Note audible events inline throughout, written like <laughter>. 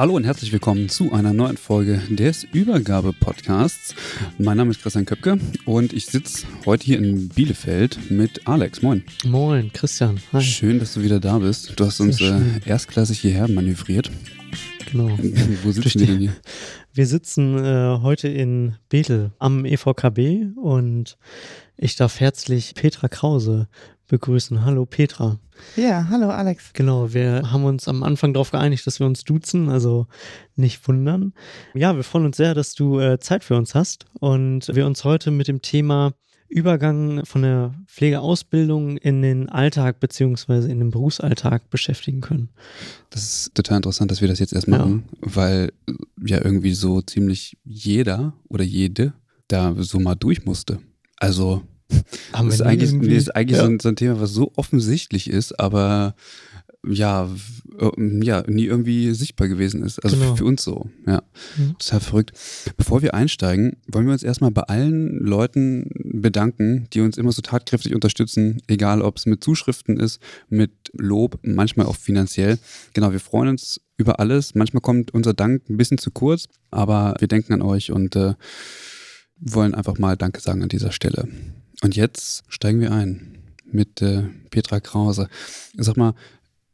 Hallo und herzlich willkommen zu einer neuen Folge des Übergabe-Podcasts. Mein Name ist Christian Köpke und ich sitze heute hier in Bielefeld mit Alex. Moin. Moin, Christian. Hi. Schön, dass du wieder da bist. Du hast uns äh, erstklassig hierher manövriert. Genau. <laughs> Wo sitzen wir denn hier? <laughs> Wir sitzen äh, heute in Bethel am EVKB und ich darf herzlich Petra Krause begrüßen. Hallo Petra. Ja, hallo Alex. Genau, wir haben uns am Anfang darauf geeinigt, dass wir uns duzen, also nicht wundern. Ja, wir freuen uns sehr, dass du äh, Zeit für uns hast und wir uns heute mit dem Thema Übergang von der Pflegeausbildung in den Alltag beziehungsweise in den Berufsalltag beschäftigen können. Das ist total interessant, dass wir das jetzt erst machen, ja. weil ja irgendwie so ziemlich jeder oder jede da so mal durch musste. Also haben das ist eigentlich, nee, ist eigentlich ja. so, ein, so, ein, Thema, was so offensichtlich ist, aber ja, äh, ja, nie irgendwie sichtbar gewesen ist. Also genau. für, für, uns so. Ja. Mhm. Total verrückt. Bevor wir einsteigen, wollen wir uns erstmal bei allen Leuten bedanken, die uns immer so tatkräftig unterstützen, egal ob es mit Zuschriften ist, mit Lob, manchmal auch finanziell. Genau, wir freuen uns über alles. Manchmal kommt unser Dank ein bisschen zu kurz, aber wir denken an euch und äh, wollen einfach mal Danke sagen an dieser Stelle. Und jetzt steigen wir ein mit äh, Petra Krause. Sag mal,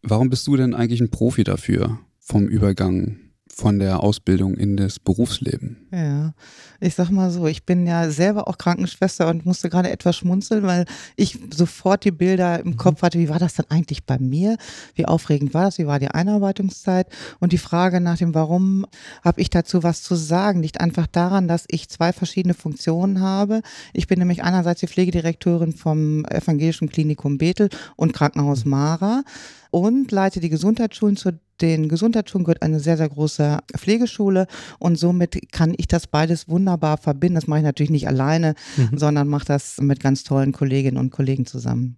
warum bist du denn eigentlich ein Profi dafür vom Übergang von der Ausbildung in das Berufsleben? Ja, ich sag mal so, ich bin ja selber auch Krankenschwester und musste gerade etwas schmunzeln, weil ich sofort die Bilder im mhm. Kopf hatte, wie war das dann eigentlich bei mir? Wie aufregend war das? Wie war die Einarbeitungszeit? Und die Frage nach dem Warum habe ich dazu was zu sagen, liegt einfach daran, dass ich zwei verschiedene Funktionen habe. Ich bin nämlich einerseits die Pflegedirektorin vom Evangelischen Klinikum Bethel und Krankenhaus Mara und leite die Gesundheitsschulen. Zu den Gesundheitsschulen gehört eine sehr, sehr große Pflegeschule und somit kann ich das beides wunderbar verbinden. Das mache ich natürlich nicht alleine, mhm. sondern mache das mit ganz tollen Kolleginnen und Kollegen zusammen.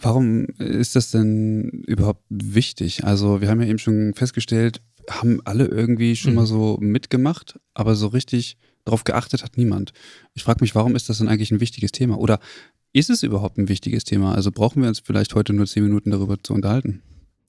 Warum ist das denn überhaupt wichtig? Also wir haben ja eben schon festgestellt, haben alle irgendwie schon mhm. mal so mitgemacht, aber so richtig darauf geachtet hat niemand. Ich frage mich, warum ist das denn eigentlich ein wichtiges Thema? Oder ist es überhaupt ein wichtiges Thema? Also brauchen wir uns vielleicht heute nur zehn Minuten darüber zu unterhalten?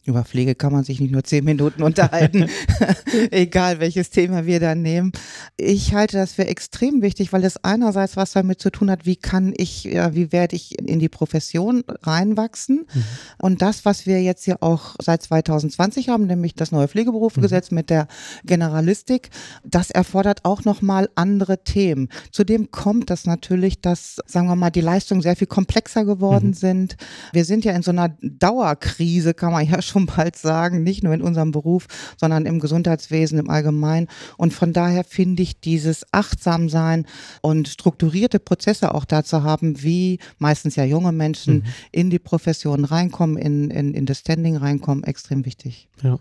Über Pflege kann man sich nicht nur zehn Minuten unterhalten, <laughs> egal welches Thema wir da nehmen. Ich halte das für extrem wichtig, weil es einerseits was damit zu tun hat, wie kann ich, wie werde ich in die Profession reinwachsen. Mhm. Und das, was wir jetzt hier auch seit 2020 haben, nämlich das neue Pflegeberufegesetz mhm. mit der Generalistik, das erfordert auch nochmal andere Themen. Zudem kommt das natürlich, dass, sagen wir mal, die Leistungen sehr viel komplexer geworden mhm. sind. Wir sind ja in so einer Dauerkrise, kann man ja schon bald sagen, nicht nur in unserem Beruf, sondern im Gesundheitswesen im Allgemeinen. Und von daher finde ich dieses Achtsamsein und strukturierte Prozesse auch dazu haben, wie meistens ja junge Menschen mhm. in die Profession reinkommen, in, in, in das Standing reinkommen, extrem wichtig. Ja.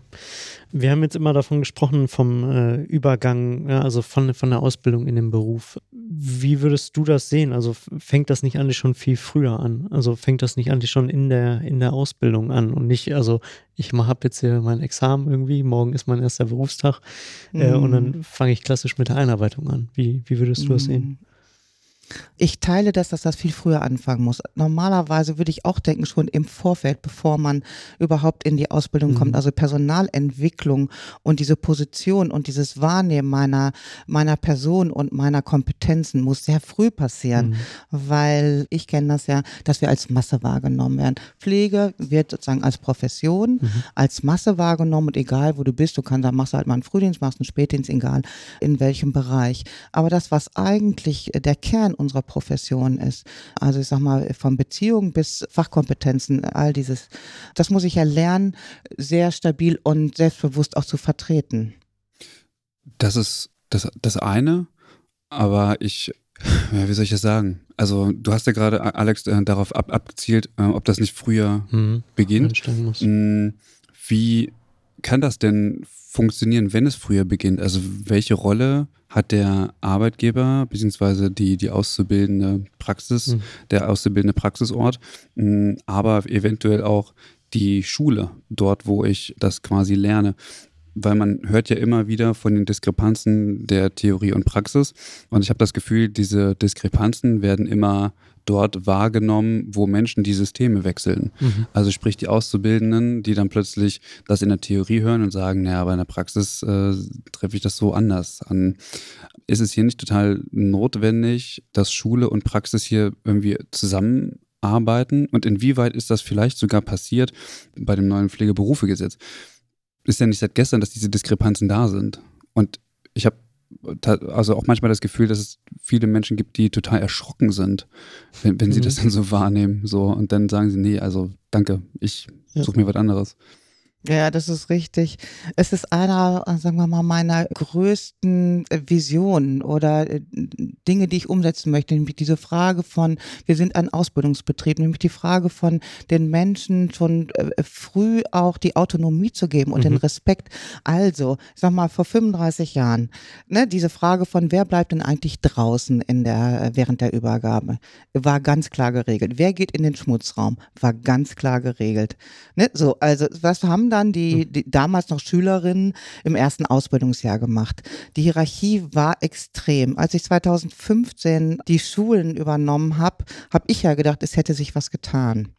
Wir haben jetzt immer davon gesprochen, vom äh, Übergang, ja, also von, von der Ausbildung in den Beruf. Wie würdest du das sehen? Also fängt das nicht eigentlich schon viel früher an? Also fängt das nicht eigentlich schon in der, in der Ausbildung an und nicht, also ich habe jetzt hier mein Examen irgendwie, morgen ist mein erster Berufstag mhm. äh, und dann mhm. fange ich klassisch mit der Einarbeitung an. Wie, wie würdest du das sehen? Ich teile das, dass das viel früher anfangen muss. Normalerweise würde ich auch denken, schon im Vorfeld, bevor man überhaupt in die Ausbildung mhm. kommt. Also Personalentwicklung und diese Position und dieses Wahrnehmen meiner, meiner Person und meiner Kompetenzen muss sehr früh passieren, mhm. weil ich kenne das ja, dass wir als Masse wahrgenommen werden. Pflege wird sozusagen als Profession, mhm. als Masse wahrgenommen und egal wo du bist, du kannst, da machst du halt mal einen Frühdienst, machst einen Spätdienst, egal in welchem Bereich. Aber das, was eigentlich der Kern unserer Profession ist. Also ich sag mal, von Beziehung bis Fachkompetenzen, all dieses, das muss ich ja lernen, sehr stabil und selbstbewusst auch zu vertreten. Das ist das, das eine, aber ich, wie soll ich das sagen? Also du hast ja gerade, Alex, äh, darauf ab, abgezielt, äh, ob das nicht früher mhm, beginnt. Hm, wie kann das denn funktionieren, wenn es früher beginnt? Also welche Rolle hat der Arbeitgeber beziehungsweise die, die auszubildende Praxis, mhm. der auszubildende Praxisort, hm, aber eventuell auch die Schule, dort wo ich das quasi lerne. Weil man hört ja immer wieder von den Diskrepanzen der Theorie und Praxis. Und ich habe das Gefühl, diese Diskrepanzen werden immer dort wahrgenommen, wo Menschen die Systeme wechseln. Mhm. Also sprich die Auszubildenden, die dann plötzlich das in der Theorie hören und sagen, naja, aber in der Praxis äh, treffe ich das so anders an. Ist es hier nicht total notwendig, dass Schule und Praxis hier irgendwie zusammenarbeiten? Und inwieweit ist das vielleicht sogar passiert bei dem neuen Pflegeberufegesetz? Ist ja nicht seit gestern, dass diese Diskrepanzen da sind. Und ich habe also auch manchmal das Gefühl, dass es viele Menschen gibt, die total erschrocken sind, wenn, wenn sie mhm. das dann so wahrnehmen. So, und dann sagen sie, nee, also danke, ich ja. suche mir was anderes. Ja, das ist richtig. Es ist einer, sagen wir mal, meiner größten äh, Visionen oder äh, Dinge, die ich umsetzen möchte, nämlich diese Frage von, wir sind ein Ausbildungsbetrieb, nämlich die Frage von den Menschen schon äh, früh auch die Autonomie zu geben und mhm. den Respekt. Also, ich sag mal, vor 35 Jahren, ne, diese Frage von, wer bleibt denn eigentlich draußen in der, während der Übergabe, war ganz klar geregelt. Wer geht in den Schmutzraum, war ganz klar geregelt. Ne, so, also, was haben dann die, hm. die damals noch Schülerinnen im ersten Ausbildungsjahr gemacht. Die Hierarchie war extrem. Als ich 2015 die Schulen übernommen habe, habe ich ja gedacht, es hätte sich was getan.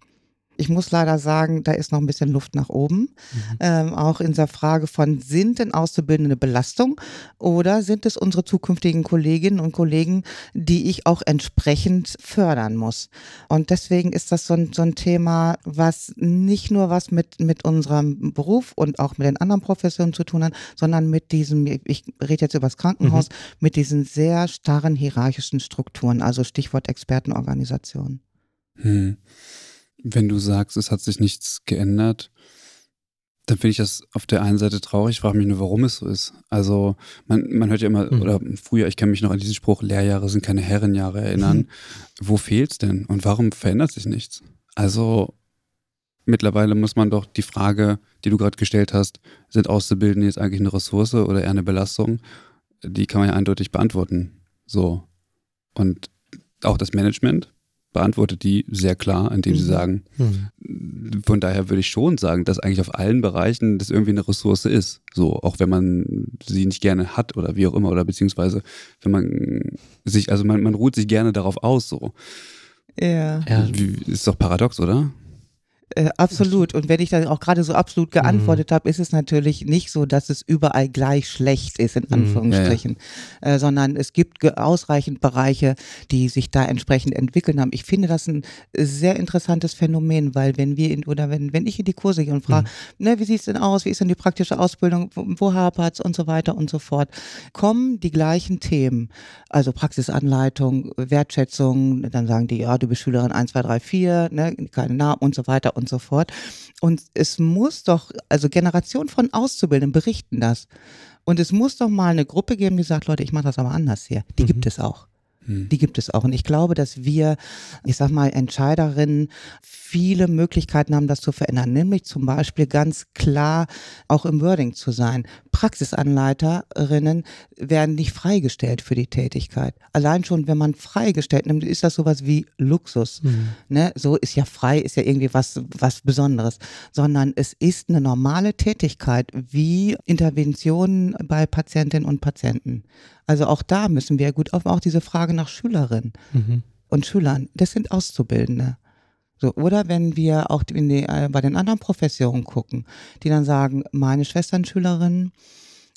Ich muss leider sagen, da ist noch ein bisschen Luft nach oben. Mhm. Ähm, auch in der Frage von, sind denn Auszubildende Belastung oder sind es unsere zukünftigen Kolleginnen und Kollegen, die ich auch entsprechend fördern muss? Und deswegen ist das so ein, so ein Thema, was nicht nur was mit, mit unserem Beruf und auch mit den anderen Professionen zu tun hat, sondern mit diesem, ich rede jetzt über das Krankenhaus, mhm. mit diesen sehr starren hierarchischen Strukturen, also Stichwort Expertenorganisation. Hm. Wenn du sagst, es hat sich nichts geändert, dann finde ich das auf der einen Seite traurig, ich frage mich nur, warum es so ist. Also man, man hört ja immer, mhm. oder früher, ich kann mich noch an diesen Spruch, Lehrjahre sind keine Herrenjahre erinnern. Mhm. Wo fehlt's denn und warum verändert sich nichts? Also mittlerweile muss man doch die Frage, die du gerade gestellt hast, sind Auszubildende jetzt eigentlich eine Ressource oder eher eine Belastung? Die kann man ja eindeutig beantworten. So. Und auch das Management beantwortet die sehr klar, indem sie mhm. sagen, mhm. von daher würde ich schon sagen, dass eigentlich auf allen Bereichen das irgendwie eine Ressource ist. So, auch wenn man sie nicht gerne hat oder wie auch immer, oder beziehungsweise wenn man sich, also man, man ruht sich gerne darauf aus, so. Ja. Ist doch paradox, oder? Äh, absolut. Und wenn ich dann auch gerade so absolut geantwortet mhm. habe, ist es natürlich nicht so, dass es überall gleich schlecht ist, in mhm. Anführungsstrichen, ja, ja. Äh, sondern es gibt ausreichend Bereiche, die sich da entsprechend entwickeln haben. Ich finde das ein sehr interessantes Phänomen, weil wenn wir in, oder wenn, wenn ich in die Kurse gehe und frage, mhm. ne, wie sieht's denn aus, wie ist denn die praktische Ausbildung, wo, wo hapert's und so weiter und so fort, kommen die gleichen Themen. Also Praxisanleitung, Wertschätzung, dann sagen die, ja, du bist Schülerin 1, 2, 3, 4, ne, keine Namen und so weiter und so fort. Und es muss doch, also Generationen von Auszubildenden berichten das. Und es muss doch mal eine Gruppe geben, die sagt, Leute, ich mache das aber anders hier. Die mhm. gibt es auch. Hm. Die gibt es auch. Und ich glaube, dass wir, ich sag mal, Entscheiderinnen viele Möglichkeiten haben, das zu verändern. Nämlich zum Beispiel ganz klar auch im Wording zu sein. Praxisanleiterinnen werden nicht freigestellt für die Tätigkeit. Allein schon, wenn man freigestellt nimmt, ist das sowas wie Luxus. Mhm. Ne? So ist ja frei, ist ja irgendwie was, was Besonderes. Sondern es ist eine normale Tätigkeit wie Interventionen bei Patientinnen und Patienten. Also auch da müssen wir gut auf, auch diese Frage nach Schülerinnen mhm. und Schülern, das sind Auszubildende. So, oder wenn wir auch die, äh, bei den anderen Professionen gucken, die dann sagen, meine Schwesternschülerinnen,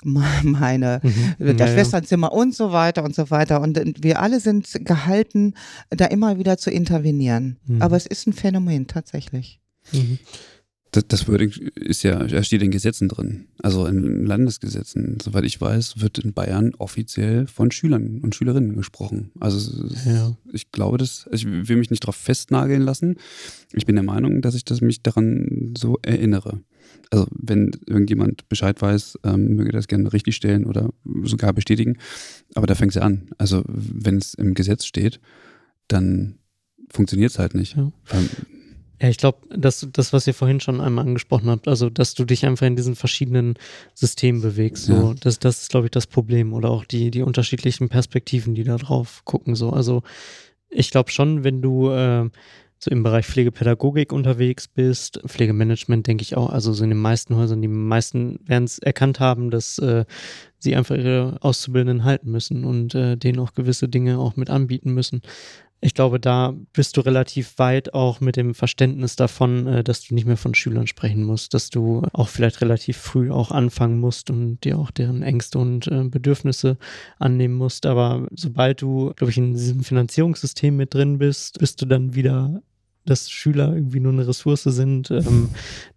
<laughs> meine mhm. das ja, Schwesternzimmer ja. und so weiter und so weiter. Und wir alle sind gehalten, da immer wieder zu intervenieren. Mhm. Aber es ist ein Phänomen tatsächlich. Mhm. Das, das Wording ist ja, er steht in Gesetzen drin. Also in Landesgesetzen. Soweit ich weiß, wird in Bayern offiziell von Schülern und Schülerinnen gesprochen. Also ja. ich glaube, das, ich will mich nicht darauf festnageln lassen. Ich bin der Meinung, dass ich das mich daran so erinnere. Also wenn irgendjemand Bescheid weiß, ähm, möge das gerne richtig stellen oder sogar bestätigen. Aber da fängt es ja an. Also wenn es im Gesetz steht, dann funktioniert es halt nicht. Ja. Ja, ich glaube, dass das, was ihr vorhin schon einmal angesprochen habt, also dass du dich einfach in diesen verschiedenen Systemen bewegst, so, ja. das, das ist, glaube ich, das Problem oder auch die, die unterschiedlichen Perspektiven, die da drauf gucken. So. Also ich glaube schon, wenn du äh, so im Bereich Pflegepädagogik unterwegs bist, Pflegemanagement, denke ich auch, also so in den meisten Häusern, die meisten werden es erkannt haben, dass äh, sie einfach ihre Auszubildenden halten müssen und äh, denen auch gewisse Dinge auch mit anbieten müssen ich glaube, da bist du relativ weit auch mit dem Verständnis davon, äh, dass du nicht mehr von Schülern sprechen musst, dass du auch vielleicht relativ früh auch anfangen musst und dir auch deren Ängste und äh, Bedürfnisse annehmen musst. Aber sobald du, glaube ich, in diesem Finanzierungssystem mit drin bist, bist du dann wieder dass Schüler irgendwie nur eine Ressource sind. Ähm,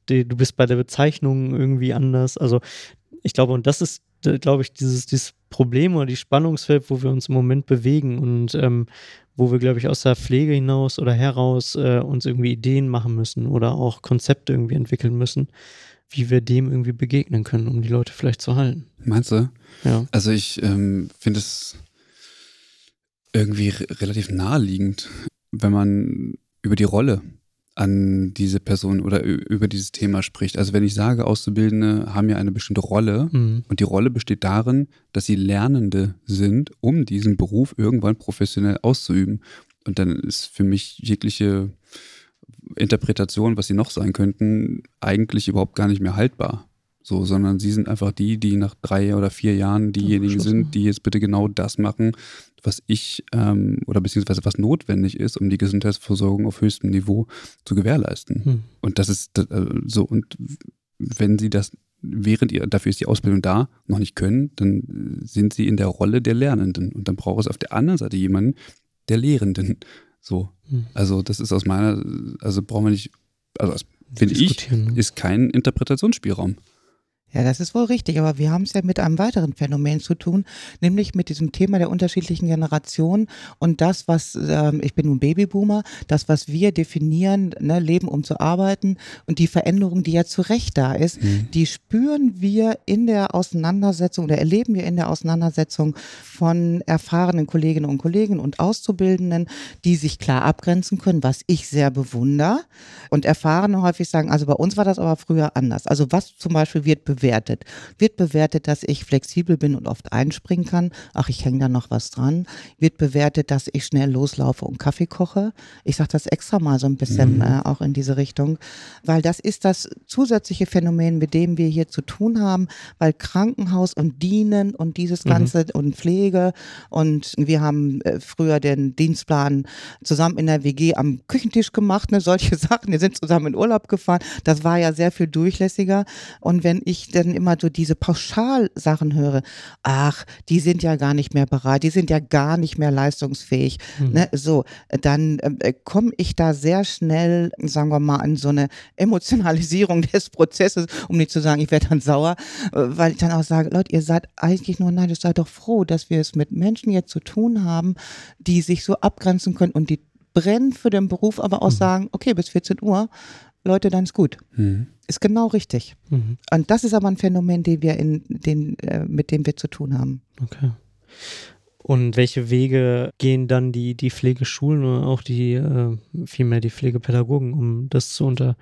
du bist bei der Bezeichnung irgendwie anders. Also ich glaube, und das ist, glaube ich, dieses, dieses Problem oder die Spannungsfeld, wo wir uns im Moment bewegen und ähm, wo wir, glaube ich, aus der Pflege hinaus oder heraus äh, uns irgendwie Ideen machen müssen oder auch Konzepte irgendwie entwickeln müssen, wie wir dem irgendwie begegnen können, um die Leute vielleicht zu halten. Meinst du? Ja. Also ich ähm, finde es irgendwie relativ naheliegend, wenn man über die Rolle an diese Person oder über dieses Thema spricht. Also wenn ich sage, Auszubildende haben ja eine bestimmte Rolle mhm. und die Rolle besteht darin, dass sie Lernende sind, um diesen Beruf irgendwann professionell auszuüben. Und dann ist für mich jegliche Interpretation, was sie noch sein könnten, eigentlich überhaupt gar nicht mehr haltbar. So, sondern sie sind einfach die, die nach drei oder vier Jahren diejenigen sind, die jetzt bitte genau das machen, was ich ähm, oder beziehungsweise was notwendig ist, um die Gesundheitsversorgung auf höchstem Niveau zu gewährleisten. Hm. Und das ist äh, so, und wenn sie das während ihr, dafür ist die Ausbildung da, noch nicht können, dann sind sie in der Rolle der Lernenden. Und dann braucht es auf der anderen Seite jemanden, der Lehrenden. So. Hm. Also, das ist aus meiner, also brauchen wir nicht, also finde ich, ne? ist kein Interpretationsspielraum. Ja, das ist wohl richtig, aber wir haben es ja mit einem weiteren Phänomen zu tun, nämlich mit diesem Thema der unterschiedlichen Generationen und das, was, ähm, ich bin nun Babyboomer, das, was wir definieren, ne, Leben um zu arbeiten und die Veränderung, die ja zu Recht da ist, mhm. die spüren wir in der Auseinandersetzung oder erleben wir in der Auseinandersetzung von erfahrenen Kolleginnen und Kollegen und Auszubildenden, die sich klar abgrenzen können, was ich sehr bewundere und Erfahrene häufig sagen, also bei uns war das aber früher anders. Also was zum Beispiel wird bewertet? Wird bewertet, dass ich flexibel bin und oft einspringen kann. Ach, ich hänge da noch was dran. Wird bewertet, dass ich schnell loslaufe und Kaffee koche. Ich sage das extra mal so ein bisschen mhm. äh, auch in diese Richtung, weil das ist das zusätzliche Phänomen, mit dem wir hier zu tun haben, weil Krankenhaus und Dienen und dieses mhm. Ganze mhm. und Pflege und wir haben äh, früher den Dienstplan zusammen in der WG am Küchentisch gemacht, ne, solche <laughs> Sachen. Wir sind zusammen in Urlaub gefahren. Das war ja sehr viel durchlässiger. Und wenn ich dann immer so diese Pauschalsachen höre, ach, die sind ja gar nicht mehr bereit, die sind ja gar nicht mehr leistungsfähig, mhm. ne, so, dann äh, komme ich da sehr schnell, sagen wir mal, an so eine Emotionalisierung <laughs> des Prozesses, um nicht zu sagen, ich werde dann sauer, äh, weil ich dann auch sage, Leute, ihr seid eigentlich nur, nein, ihr seid doch froh, dass wir es mit Menschen jetzt zu tun haben, die sich so abgrenzen können und die brennen für den Beruf, aber auch mhm. sagen, okay, bis 14 Uhr, Leute, dann ist gut. Mhm. Ist genau richtig. Mhm. Und das ist aber ein Phänomen, den wir in den, äh, mit dem wir zu tun haben. Okay. Und welche Wege gehen dann die, die Pflegeschulen oder auch die, äh, vielmehr die Pflegepädagogen, um das zu unter,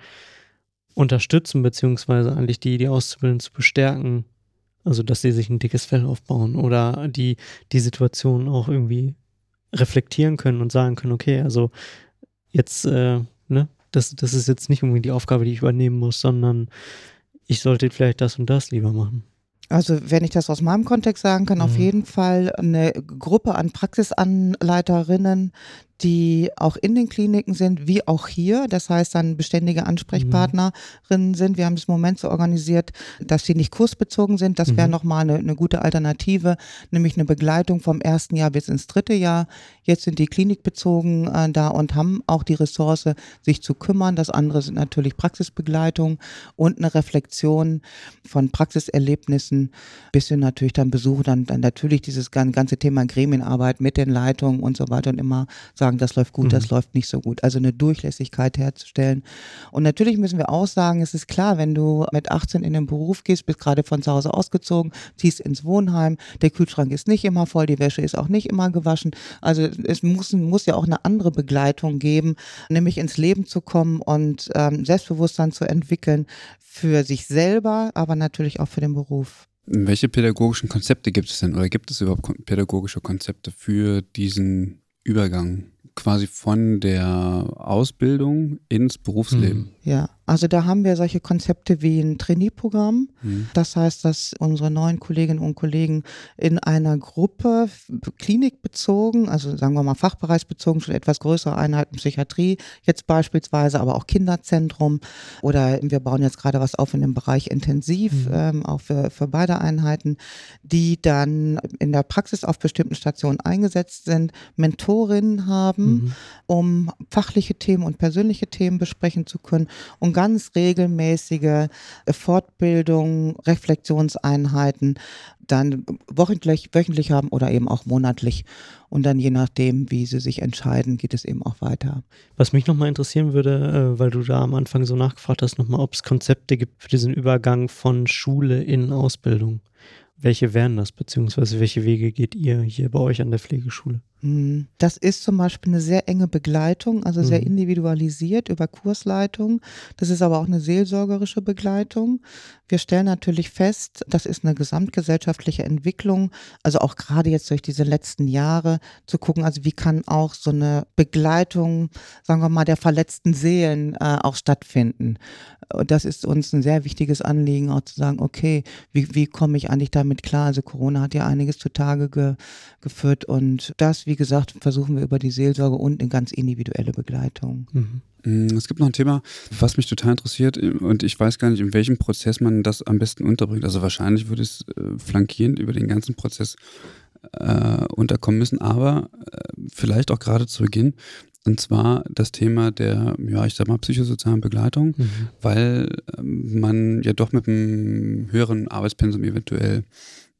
unterstützen, beziehungsweise eigentlich die, die Auszubildenden zu bestärken, also dass sie sich ein dickes Fell aufbauen oder die, die Situation auch irgendwie reflektieren können und sagen können, okay, also jetzt, äh, ne, das, das ist jetzt nicht irgendwie die Aufgabe, die ich übernehmen muss, sondern ich sollte vielleicht das und das lieber machen. Also wenn ich das aus meinem Kontext sagen kann, mhm. auf jeden Fall eine Gruppe an Praxisanleiterinnen, die auch in den Kliniken sind, wie auch hier. Das heißt, dann beständige Ansprechpartnerinnen sind. Wir haben es im Moment so organisiert, dass sie nicht kursbezogen sind. Das wäre mhm. nochmal eine, eine gute Alternative, nämlich eine Begleitung vom ersten Jahr bis ins dritte Jahr. Jetzt sind die klinikbezogen äh, da und haben auch die Ressource, sich zu kümmern. Das andere sind natürlich Praxisbegleitung und eine Reflexion von Praxiserlebnissen bis hin natürlich dann Besuch, dann, dann natürlich dieses ganze Thema Gremienarbeit mit den Leitungen und so weiter und immer sagen, das läuft gut, mhm. das läuft nicht so gut. Also eine Durchlässigkeit herzustellen. Und natürlich müssen wir auch sagen, es ist klar, wenn du mit 18 in den Beruf gehst, bist gerade von zu Hause ausgezogen, ziehst ins Wohnheim, der Kühlschrank ist nicht immer voll, die Wäsche ist auch nicht immer gewaschen. Also es muss, muss ja auch eine andere Begleitung geben, nämlich ins Leben zu kommen und ähm, Selbstbewusstsein zu entwickeln für sich selber, aber natürlich auch für den Beruf. Welche pädagogischen Konzepte gibt es denn oder gibt es überhaupt pädagogische Konzepte für diesen Übergang? Quasi von der Ausbildung ins Berufsleben. Hm. Ja, also da haben wir solche Konzepte wie ein Trainee-Programm. Mhm. Das heißt, dass unsere neuen Kolleginnen und Kollegen in einer Gruppe klinikbezogen, also sagen wir mal fachbereichsbezogen, schon etwas größere Einheiten Psychiatrie, jetzt beispielsweise, aber auch Kinderzentrum oder wir bauen jetzt gerade was auf in dem Bereich Intensiv, mhm. ähm, auch für, für beide Einheiten, die dann in der Praxis auf bestimmten Stationen eingesetzt sind, Mentorinnen haben, mhm. um fachliche Themen und persönliche Themen besprechen zu können und ganz regelmäßige äh, Fortbildungen, Reflexionseinheiten dann wöchentlich, wöchentlich haben oder eben auch monatlich. Und dann je nachdem, wie sie sich entscheiden, geht es eben auch weiter. Was mich nochmal interessieren würde, äh, weil du da am Anfang so nachgefragt hast, nochmal, ob es Konzepte gibt für diesen Übergang von Schule in Ausbildung. Welche wären das, beziehungsweise welche Wege geht ihr hier bei euch an der Pflegeschule? Hm, das ist zum Beispiel eine sehr enge Begleitung, also sehr mhm. individualisiert über Kursleitung. Das ist aber auch eine seelsorgerische Begleitung. Wir stellen natürlich fest, das ist eine gesamtgesellschaftliche Entwicklung, also auch gerade jetzt durch diese letzten Jahre zu gucken, also wie kann auch so eine Begleitung, sagen wir mal, der verletzten Seelen äh, auch stattfinden. Und das ist uns ein sehr wichtiges Anliegen, auch zu sagen, okay, wie, wie komme ich eigentlich damit klar? Also Corona hat ja einiges zutage ge, geführt und das, wie gesagt, versuchen wir über die Seelsorge und eine ganz individuelle Begleitung. Mhm. Es gibt noch ein Thema, was mich total interessiert und ich weiß gar nicht, in welchem Prozess man das am besten unterbringt. Also wahrscheinlich würde es äh, flankierend über den ganzen Prozess äh, unterkommen müssen, aber äh, vielleicht auch gerade zu Beginn. Und zwar das Thema der, ja, ich sag mal, psychosozialen Begleitung, mhm. weil ähm, man ja doch mit einem höheren Arbeitspensum eventuell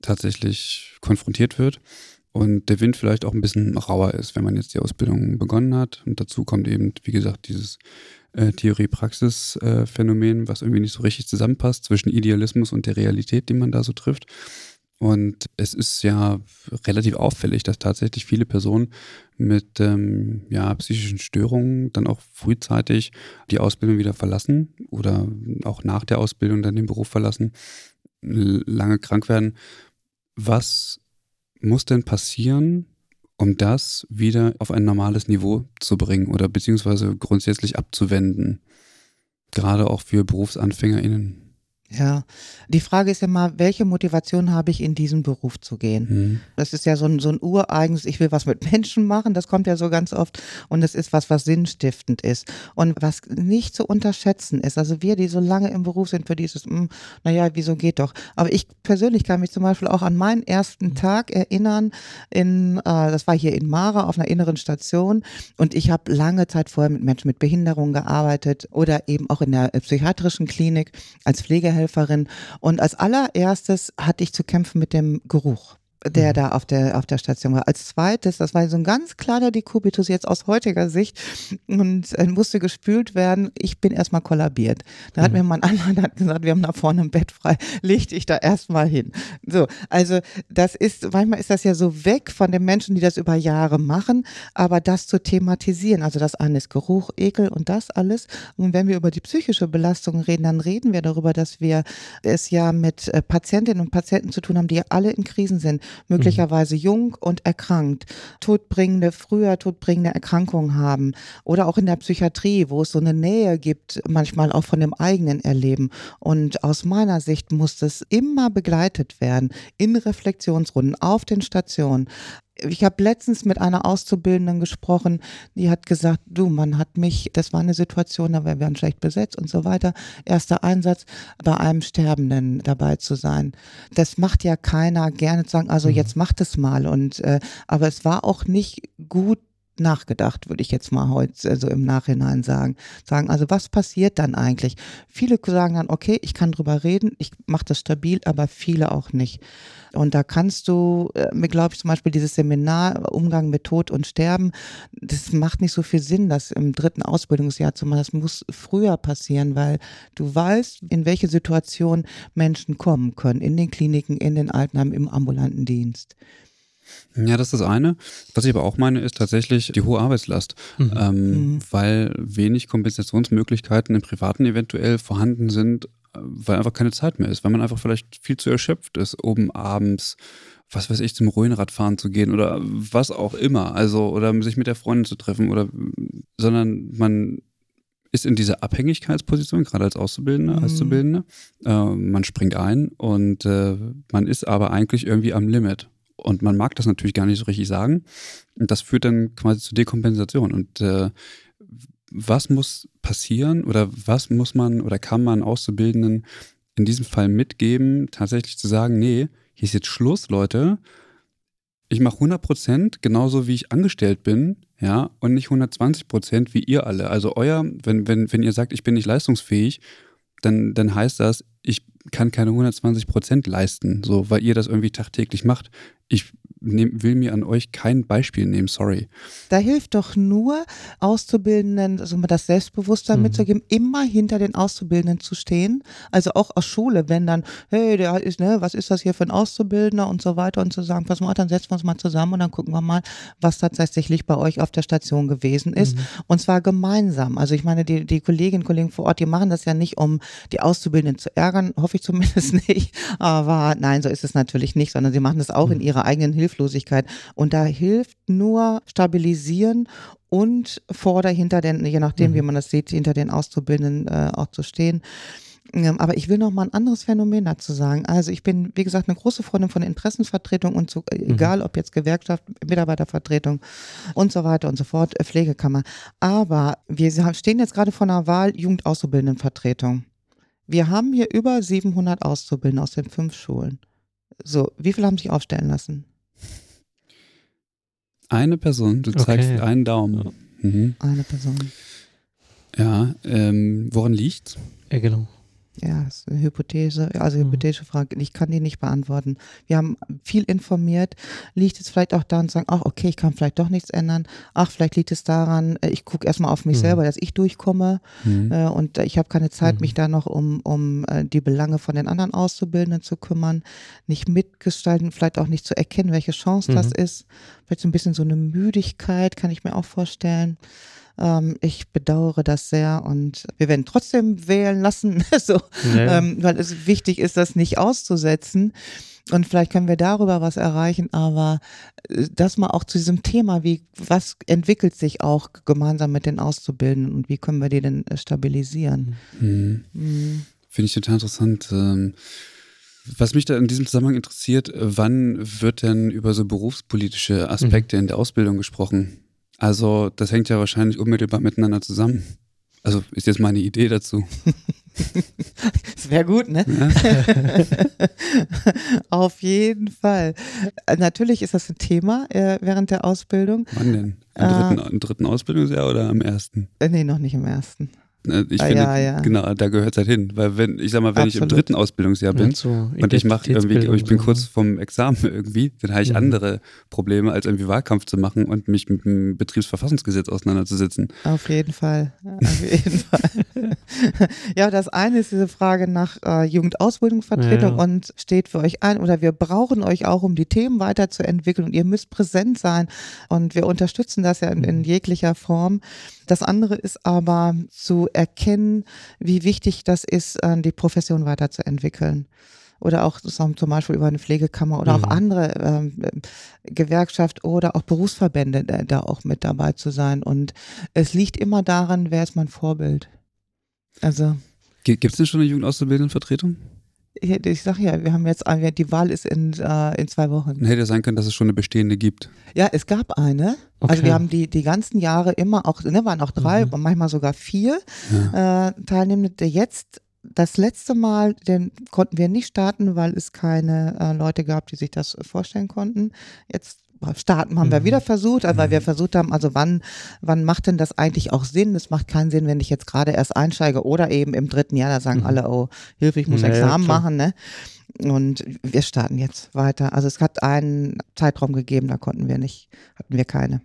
tatsächlich konfrontiert wird und der Wind vielleicht auch ein bisschen rauer ist, wenn man jetzt die Ausbildung begonnen hat. Und dazu kommt eben, wie gesagt, dieses äh, Theorie-Praxis-Phänomen, äh, was irgendwie nicht so richtig zusammenpasst zwischen Idealismus und der Realität, die man da so trifft. Und es ist ja relativ auffällig, dass tatsächlich viele Personen mit ähm, ja, psychischen Störungen dann auch frühzeitig die Ausbildung wieder verlassen oder auch nach der Ausbildung dann den Beruf verlassen, lange krank werden. Was muss denn passieren, um das wieder auf ein normales Niveau zu bringen oder beziehungsweise grundsätzlich abzuwenden? Gerade auch für BerufsanfängerInnen. Ja, die Frage ist ja mal, welche Motivation habe ich in diesen Beruf zu gehen? Mhm. Das ist ja so ein, so ein ureigenes, ich will was mit Menschen machen, das kommt ja so ganz oft und es ist was, was sinnstiftend ist und was nicht zu unterschätzen ist. Also wir, die so lange im Beruf sind, für dieses, mh, hm, naja, wieso geht doch? Aber ich persönlich kann mich zum Beispiel auch an meinen ersten mhm. Tag erinnern, in, äh, das war hier in Mara auf einer inneren Station und ich habe lange Zeit vorher mit Menschen mit Behinderung gearbeitet oder eben auch in der psychiatrischen Klinik als Pflegehelferin Pflegehelferin. Und als allererstes hatte ich zu kämpfen mit dem Geruch der mhm. da auf der, auf der Station war. Als zweites, das war so ein ganz kleiner Dekubitus jetzt aus heutiger Sicht und äh, musste gespült werden. Ich bin erstmal kollabiert. Da hat mhm. mir mein anderer hat gesagt, wir haben da vorne ein Bett frei, <laughs> leg dich da erstmal hin. So, also das ist, manchmal ist das ja so weg von den Menschen, die das über Jahre machen, aber das zu thematisieren, also das eine ist Geruch, Ekel und das alles. Und wenn wir über die psychische Belastung reden, dann reden wir darüber, dass wir es ja mit äh, Patientinnen und Patienten zu tun haben, die ja alle in Krisen sind möglicherweise mhm. jung und erkrankt, todbringende, früher todbringende Erkrankungen haben oder auch in der Psychiatrie, wo es so eine Nähe gibt, manchmal auch von dem eigenen Erleben. Und aus meiner Sicht muss das immer begleitet werden in Reflexionsrunden auf den Stationen ich habe letztens mit einer Auszubildenden gesprochen, die hat gesagt, du, man hat mich, das war eine Situation, da wir waren schlecht besetzt und so weiter. Erster Einsatz, bei einem Sterbenden dabei zu sein. Das macht ja keiner gerne zu sagen, also mhm. jetzt macht es mal. Und äh, aber es war auch nicht gut nachgedacht, würde ich jetzt mal heute also im Nachhinein sagen. Sagen, also was passiert dann eigentlich? Viele sagen dann, okay, ich kann drüber reden, ich mache das stabil, aber viele auch nicht. Und da kannst du, äh, mir glaube ich zum Beispiel dieses Seminar Umgang mit Tod und Sterben, das macht nicht so viel Sinn, das im dritten Ausbildungsjahr zu machen. Das muss früher passieren, weil du weißt, in welche Situation Menschen kommen können, in den Kliniken, in den Altenheimen, im ambulanten Dienst. Ja, das ist das eine. Was ich aber auch meine, ist tatsächlich die hohe Arbeitslast, mhm. Ähm, mhm. weil wenig Kompensationsmöglichkeiten im Privaten eventuell vorhanden sind, weil einfach keine Zeit mehr ist, weil man einfach vielleicht viel zu erschöpft ist, oben abends, was weiß ich, zum Rhönrad fahren zu gehen oder was auch immer, also oder sich mit der Freundin zu treffen oder, sondern man ist in dieser Abhängigkeitsposition, gerade als Auszubildende, mhm. Auszubildende. Äh, man springt ein und äh, man ist aber eigentlich irgendwie am Limit. Und man mag das natürlich gar nicht so richtig sagen. Und das führt dann quasi zur Dekompensation. Und äh, was muss passieren oder was muss man oder kann man Auszubildenden in diesem Fall mitgeben, tatsächlich zu sagen, nee, hier ist jetzt Schluss, Leute. Ich mache 100 Prozent genauso wie ich angestellt bin, ja, und nicht 120 Prozent wie ihr alle. Also euer, wenn, wenn, wenn ihr sagt, ich bin nicht leistungsfähig, dann, dann heißt das, ich kann keine 120 Prozent leisten, so, weil ihr das irgendwie tagtäglich macht. Ich nehm, will mir an euch kein Beispiel nehmen, sorry. Da hilft doch nur Auszubildenden, also mal das Selbstbewusstsein mhm. mitzugeben, immer hinter den Auszubildenden zu stehen. Also auch aus Schule, wenn dann, hey, der ist, ne, was ist das hier für ein Auszubildender und so weiter und zu sagen, pass mal, dann setzen wir uns mal zusammen und dann gucken wir mal, was tatsächlich bei euch auf der Station gewesen ist. Mhm. Und zwar gemeinsam. Also ich meine, die, die Kolleginnen und Kollegen vor Ort, die machen das ja nicht, um die Auszubildenden zu ärgern, <laughs> hoffe ich zumindest nicht. Aber nein, so ist es natürlich nicht, sondern sie machen das auch mhm. in ihrer eigenen Hilflosigkeit. Und da hilft nur stabilisieren und vor oder hinter den, je nachdem, mhm. wie man das sieht, hinter den Auszubildenden äh, auch zu stehen. Ähm, aber ich will noch mal ein anderes Phänomen dazu sagen. Also ich bin, wie gesagt, eine große Freundin von Interessenvertretung und so, äh, mhm. egal ob jetzt Gewerkschaft, Mitarbeitervertretung und so weiter und so fort, äh, Pflegekammer. Aber wir stehen jetzt gerade vor einer Wahl Jugendauszubildendenvertretung. Wir haben hier über 700 Auszubildende aus den fünf Schulen. So, wie viele haben sich aufstellen lassen? Eine Person, du zeigst okay. einen Daumen. Mhm. Eine Person. Ja, ähm, woran liegt's? Ja, genau. Ja, ist eine Hypothese, also mhm. hypothetische Frage. Ich kann die nicht beantworten. Wir haben viel informiert. Liegt es vielleicht auch daran zu sagen, ach, okay, ich kann vielleicht doch nichts ändern. Ach, vielleicht liegt es daran, äh, ich gucke erstmal auf mich mhm. selber, dass ich durchkomme. Mhm. Äh, und ich habe keine Zeit, mich mhm. da noch um, um äh, die Belange von den anderen Auszubildenden zu kümmern. Nicht mitgestalten, vielleicht auch nicht zu erkennen, welche Chance das mhm. ist. Vielleicht so ein bisschen so eine Müdigkeit, kann ich mir auch vorstellen. Ähm, ich bedauere das sehr und wir werden trotzdem wählen lassen, <laughs> so, ja. ähm, weil es wichtig ist, das nicht auszusetzen. Und vielleicht können wir darüber was erreichen, aber äh, das mal auch zu diesem Thema, wie, was entwickelt sich auch gemeinsam mit den Auszubildenden und wie können wir die denn äh, stabilisieren? Mhm. Mhm. Finde ich total interessant. Ähm, was mich da in diesem Zusammenhang interessiert, wann wird denn über so berufspolitische Aspekte mhm. in der Ausbildung gesprochen? Also, das hängt ja wahrscheinlich unmittelbar miteinander zusammen. Also, ist jetzt meine Idee dazu. <laughs> das wäre gut, ne? Ja. <laughs> Auf jeden Fall. Natürlich ist das ein Thema äh, während der Ausbildung. Wann denn? Im dritten, äh, im dritten Ausbildungsjahr oder am ersten? Äh, nee, noch nicht im ersten. Ne, ich ah, finde, ja, ja. genau, da gehört es halt hin. Weil wenn, ich sag mal, wenn Absolut. ich im dritten Ausbildungsjahr bin ja, so und ich mache irgendwie, ich bin kurz ne? vom Examen irgendwie, dann habe ich mhm. andere Probleme, als irgendwie Wahlkampf zu machen und mich mit dem Betriebsverfassungsgesetz auseinanderzusetzen. Auf jeden Fall. Auf jeden Fall. <laughs> ja, das eine ist diese Frage nach äh, Jugendausbildungsvertretung und steht für euch ein oder wir brauchen euch auch, um die Themen weiterzuentwickeln und ihr müsst präsent sein und wir unterstützen das ja in, in jeglicher Form. Das andere ist aber zu erkennen, wie wichtig das ist, äh, die Profession weiterzuentwickeln. oder auch zum Beispiel über eine Pflegekammer oder mhm. auch andere ähm, Gewerkschaft oder auch Berufsverbände da, da auch mit dabei zu sein. Und es liegt immer daran, wer ist mein Vorbild. Also. Gibt es denn schon eine Jugendauszubildendenvertretung? Ich, sag ja, wir haben jetzt, die Wahl ist in, äh, in zwei Wochen. Dann hätte sein können, dass es schon eine bestehende gibt. Ja, es gab eine. Okay. Also wir haben die, die ganzen Jahre immer auch, ne, waren auch drei, mhm. manchmal sogar vier ja. äh, Teilnehmende. Jetzt das letzte Mal, den konnten wir nicht starten, weil es keine äh, Leute gab, die sich das vorstellen konnten. Jetzt starten haben mhm. wir wieder versucht, weil wir mhm. versucht haben, also wann, wann macht denn das eigentlich auch Sinn? Es macht keinen Sinn, wenn ich jetzt gerade erst einsteige oder eben im dritten Jahr, da sagen mhm. alle, oh, Hilfe, ich muss naja, Examen klar. machen, ne? Und wir starten jetzt weiter. Also es hat einen Zeitraum gegeben, da konnten wir nicht, hatten wir keine.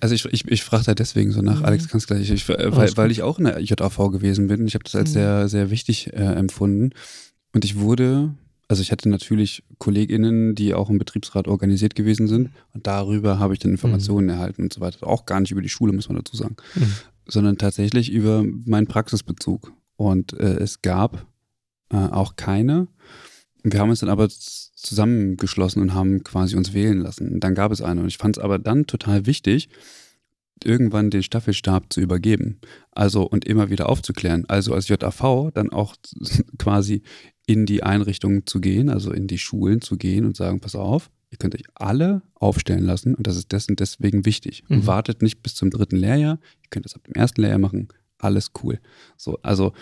Also ich, ich, ich frage da deswegen so nach, mhm. Alex kannst gleich, ich, weil, weil ich auch in der JAV gewesen bin. Ich habe das als mhm. sehr, sehr wichtig äh, empfunden. Und ich wurde, also ich hatte natürlich KollegInnen, die auch im Betriebsrat organisiert gewesen sind. Und darüber habe ich dann Informationen mhm. erhalten und so weiter. Auch gar nicht über die Schule, muss man dazu sagen. Mhm. Sondern tatsächlich über meinen Praxisbezug. Und äh, es gab äh, auch keine. Wir haben uns dann aber zusammengeschlossen und haben quasi uns wählen lassen. Und dann gab es eine. Und ich fand es aber dann total wichtig, irgendwann den Staffelstab zu übergeben. Also und immer wieder aufzuklären. Also als JAV dann auch <laughs> quasi in die Einrichtungen zu gehen, also in die Schulen zu gehen und sagen, pass auf, ihr könnt euch alle aufstellen lassen und das ist dessen deswegen wichtig. Mhm. wartet nicht bis zum dritten Lehrjahr, ihr könnt das ab dem ersten Lehrjahr machen, alles cool. So, also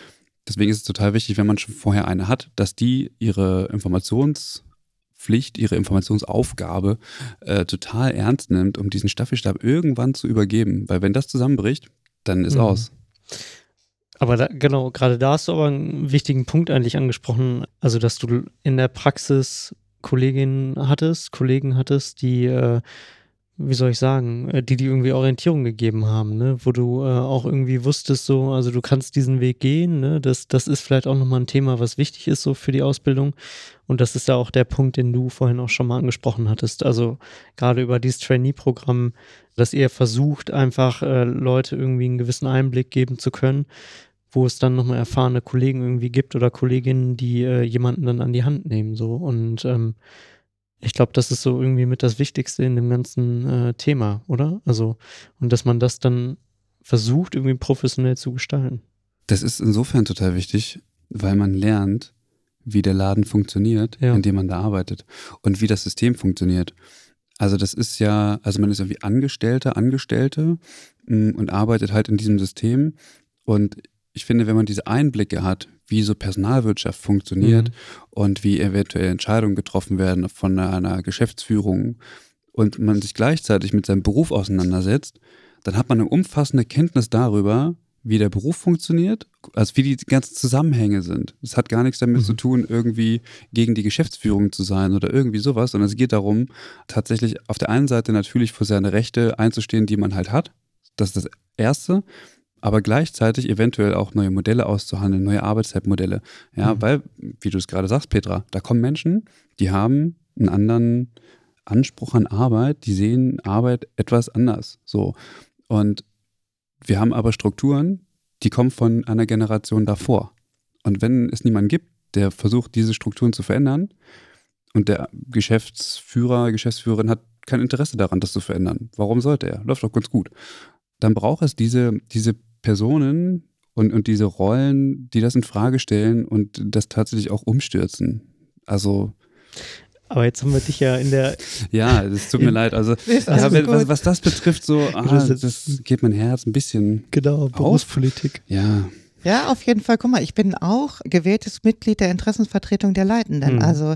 deswegen ist es total wichtig, wenn man schon vorher eine hat, dass die ihre Informationspflicht, ihre Informationsaufgabe äh, total ernst nimmt, um diesen Staffelstab irgendwann zu übergeben. Weil wenn das zusammenbricht, dann ist mhm. aus. Aber da, genau, gerade da hast du aber einen wichtigen Punkt eigentlich angesprochen. Also, dass du in der Praxis Kolleginnen hattest, Kollegen hattest, die äh, wie soll ich sagen, äh, die die irgendwie Orientierung gegeben haben, ne? wo du äh, auch irgendwie wusstest, so, also du kannst diesen Weg gehen, ne? das, das ist vielleicht auch nochmal ein Thema, was wichtig ist so für die Ausbildung und das ist ja auch der Punkt, den du vorhin auch schon mal angesprochen hattest, also gerade über dieses Trainee-Programm, dass ihr versucht, einfach äh, Leute irgendwie einen gewissen Einblick geben zu können, wo es dann nochmal erfahrene Kollegen irgendwie gibt oder Kolleginnen, die äh, jemanden dann an die Hand nehmen, so und ähm, ich glaube, das ist so irgendwie mit das Wichtigste in dem ganzen äh, Thema, oder? Also, und dass man das dann versucht, irgendwie professionell zu gestalten. Das ist insofern total wichtig, weil man lernt, wie der Laden funktioniert, ja. in dem man da arbeitet und wie das System funktioniert. Also das ist ja, also man ist irgendwie Angestellter, Angestellte mm, und arbeitet halt in diesem System. Und ich finde, wenn man diese Einblicke hat, wie so Personalwirtschaft funktioniert mhm. und wie eventuell Entscheidungen getroffen werden von einer Geschäftsführung und man sich gleichzeitig mit seinem Beruf auseinandersetzt, dann hat man eine umfassende Kenntnis darüber, wie der Beruf funktioniert, also wie die ganzen Zusammenhänge sind. Es hat gar nichts damit mhm. zu tun, irgendwie gegen die Geschäftsführung zu sein oder irgendwie sowas, sondern es geht darum, tatsächlich auf der einen Seite natürlich für seine Rechte einzustehen, die man halt hat. Das ist das Erste aber gleichzeitig eventuell auch neue Modelle auszuhandeln, neue Arbeitszeitmodelle. Ja, mhm. weil, wie du es gerade sagst, Petra, da kommen Menschen, die haben einen anderen Anspruch an Arbeit, die sehen Arbeit etwas anders. So. Und wir haben aber Strukturen, die kommen von einer Generation davor. Und wenn es niemanden gibt, der versucht, diese Strukturen zu verändern, und der Geschäftsführer, Geschäftsführerin hat kein Interesse daran, das zu verändern. Warum sollte er? Läuft doch ganz gut. Dann braucht es diese, diese Personen und, und diese Rollen, die das in Frage stellen und das tatsächlich auch umstürzen. Also. Aber jetzt haben wir dich ja in der. Ja, es tut mir leid. Also, ja, was, was, das betrifft, so, ah, das geht mein Herz ein bisschen. Genau, Berufspolitik. Auf. Ja. Ja, auf jeden Fall. Guck mal, ich bin auch gewähltes Mitglied der Interessensvertretung der Leitenden. Mhm. Also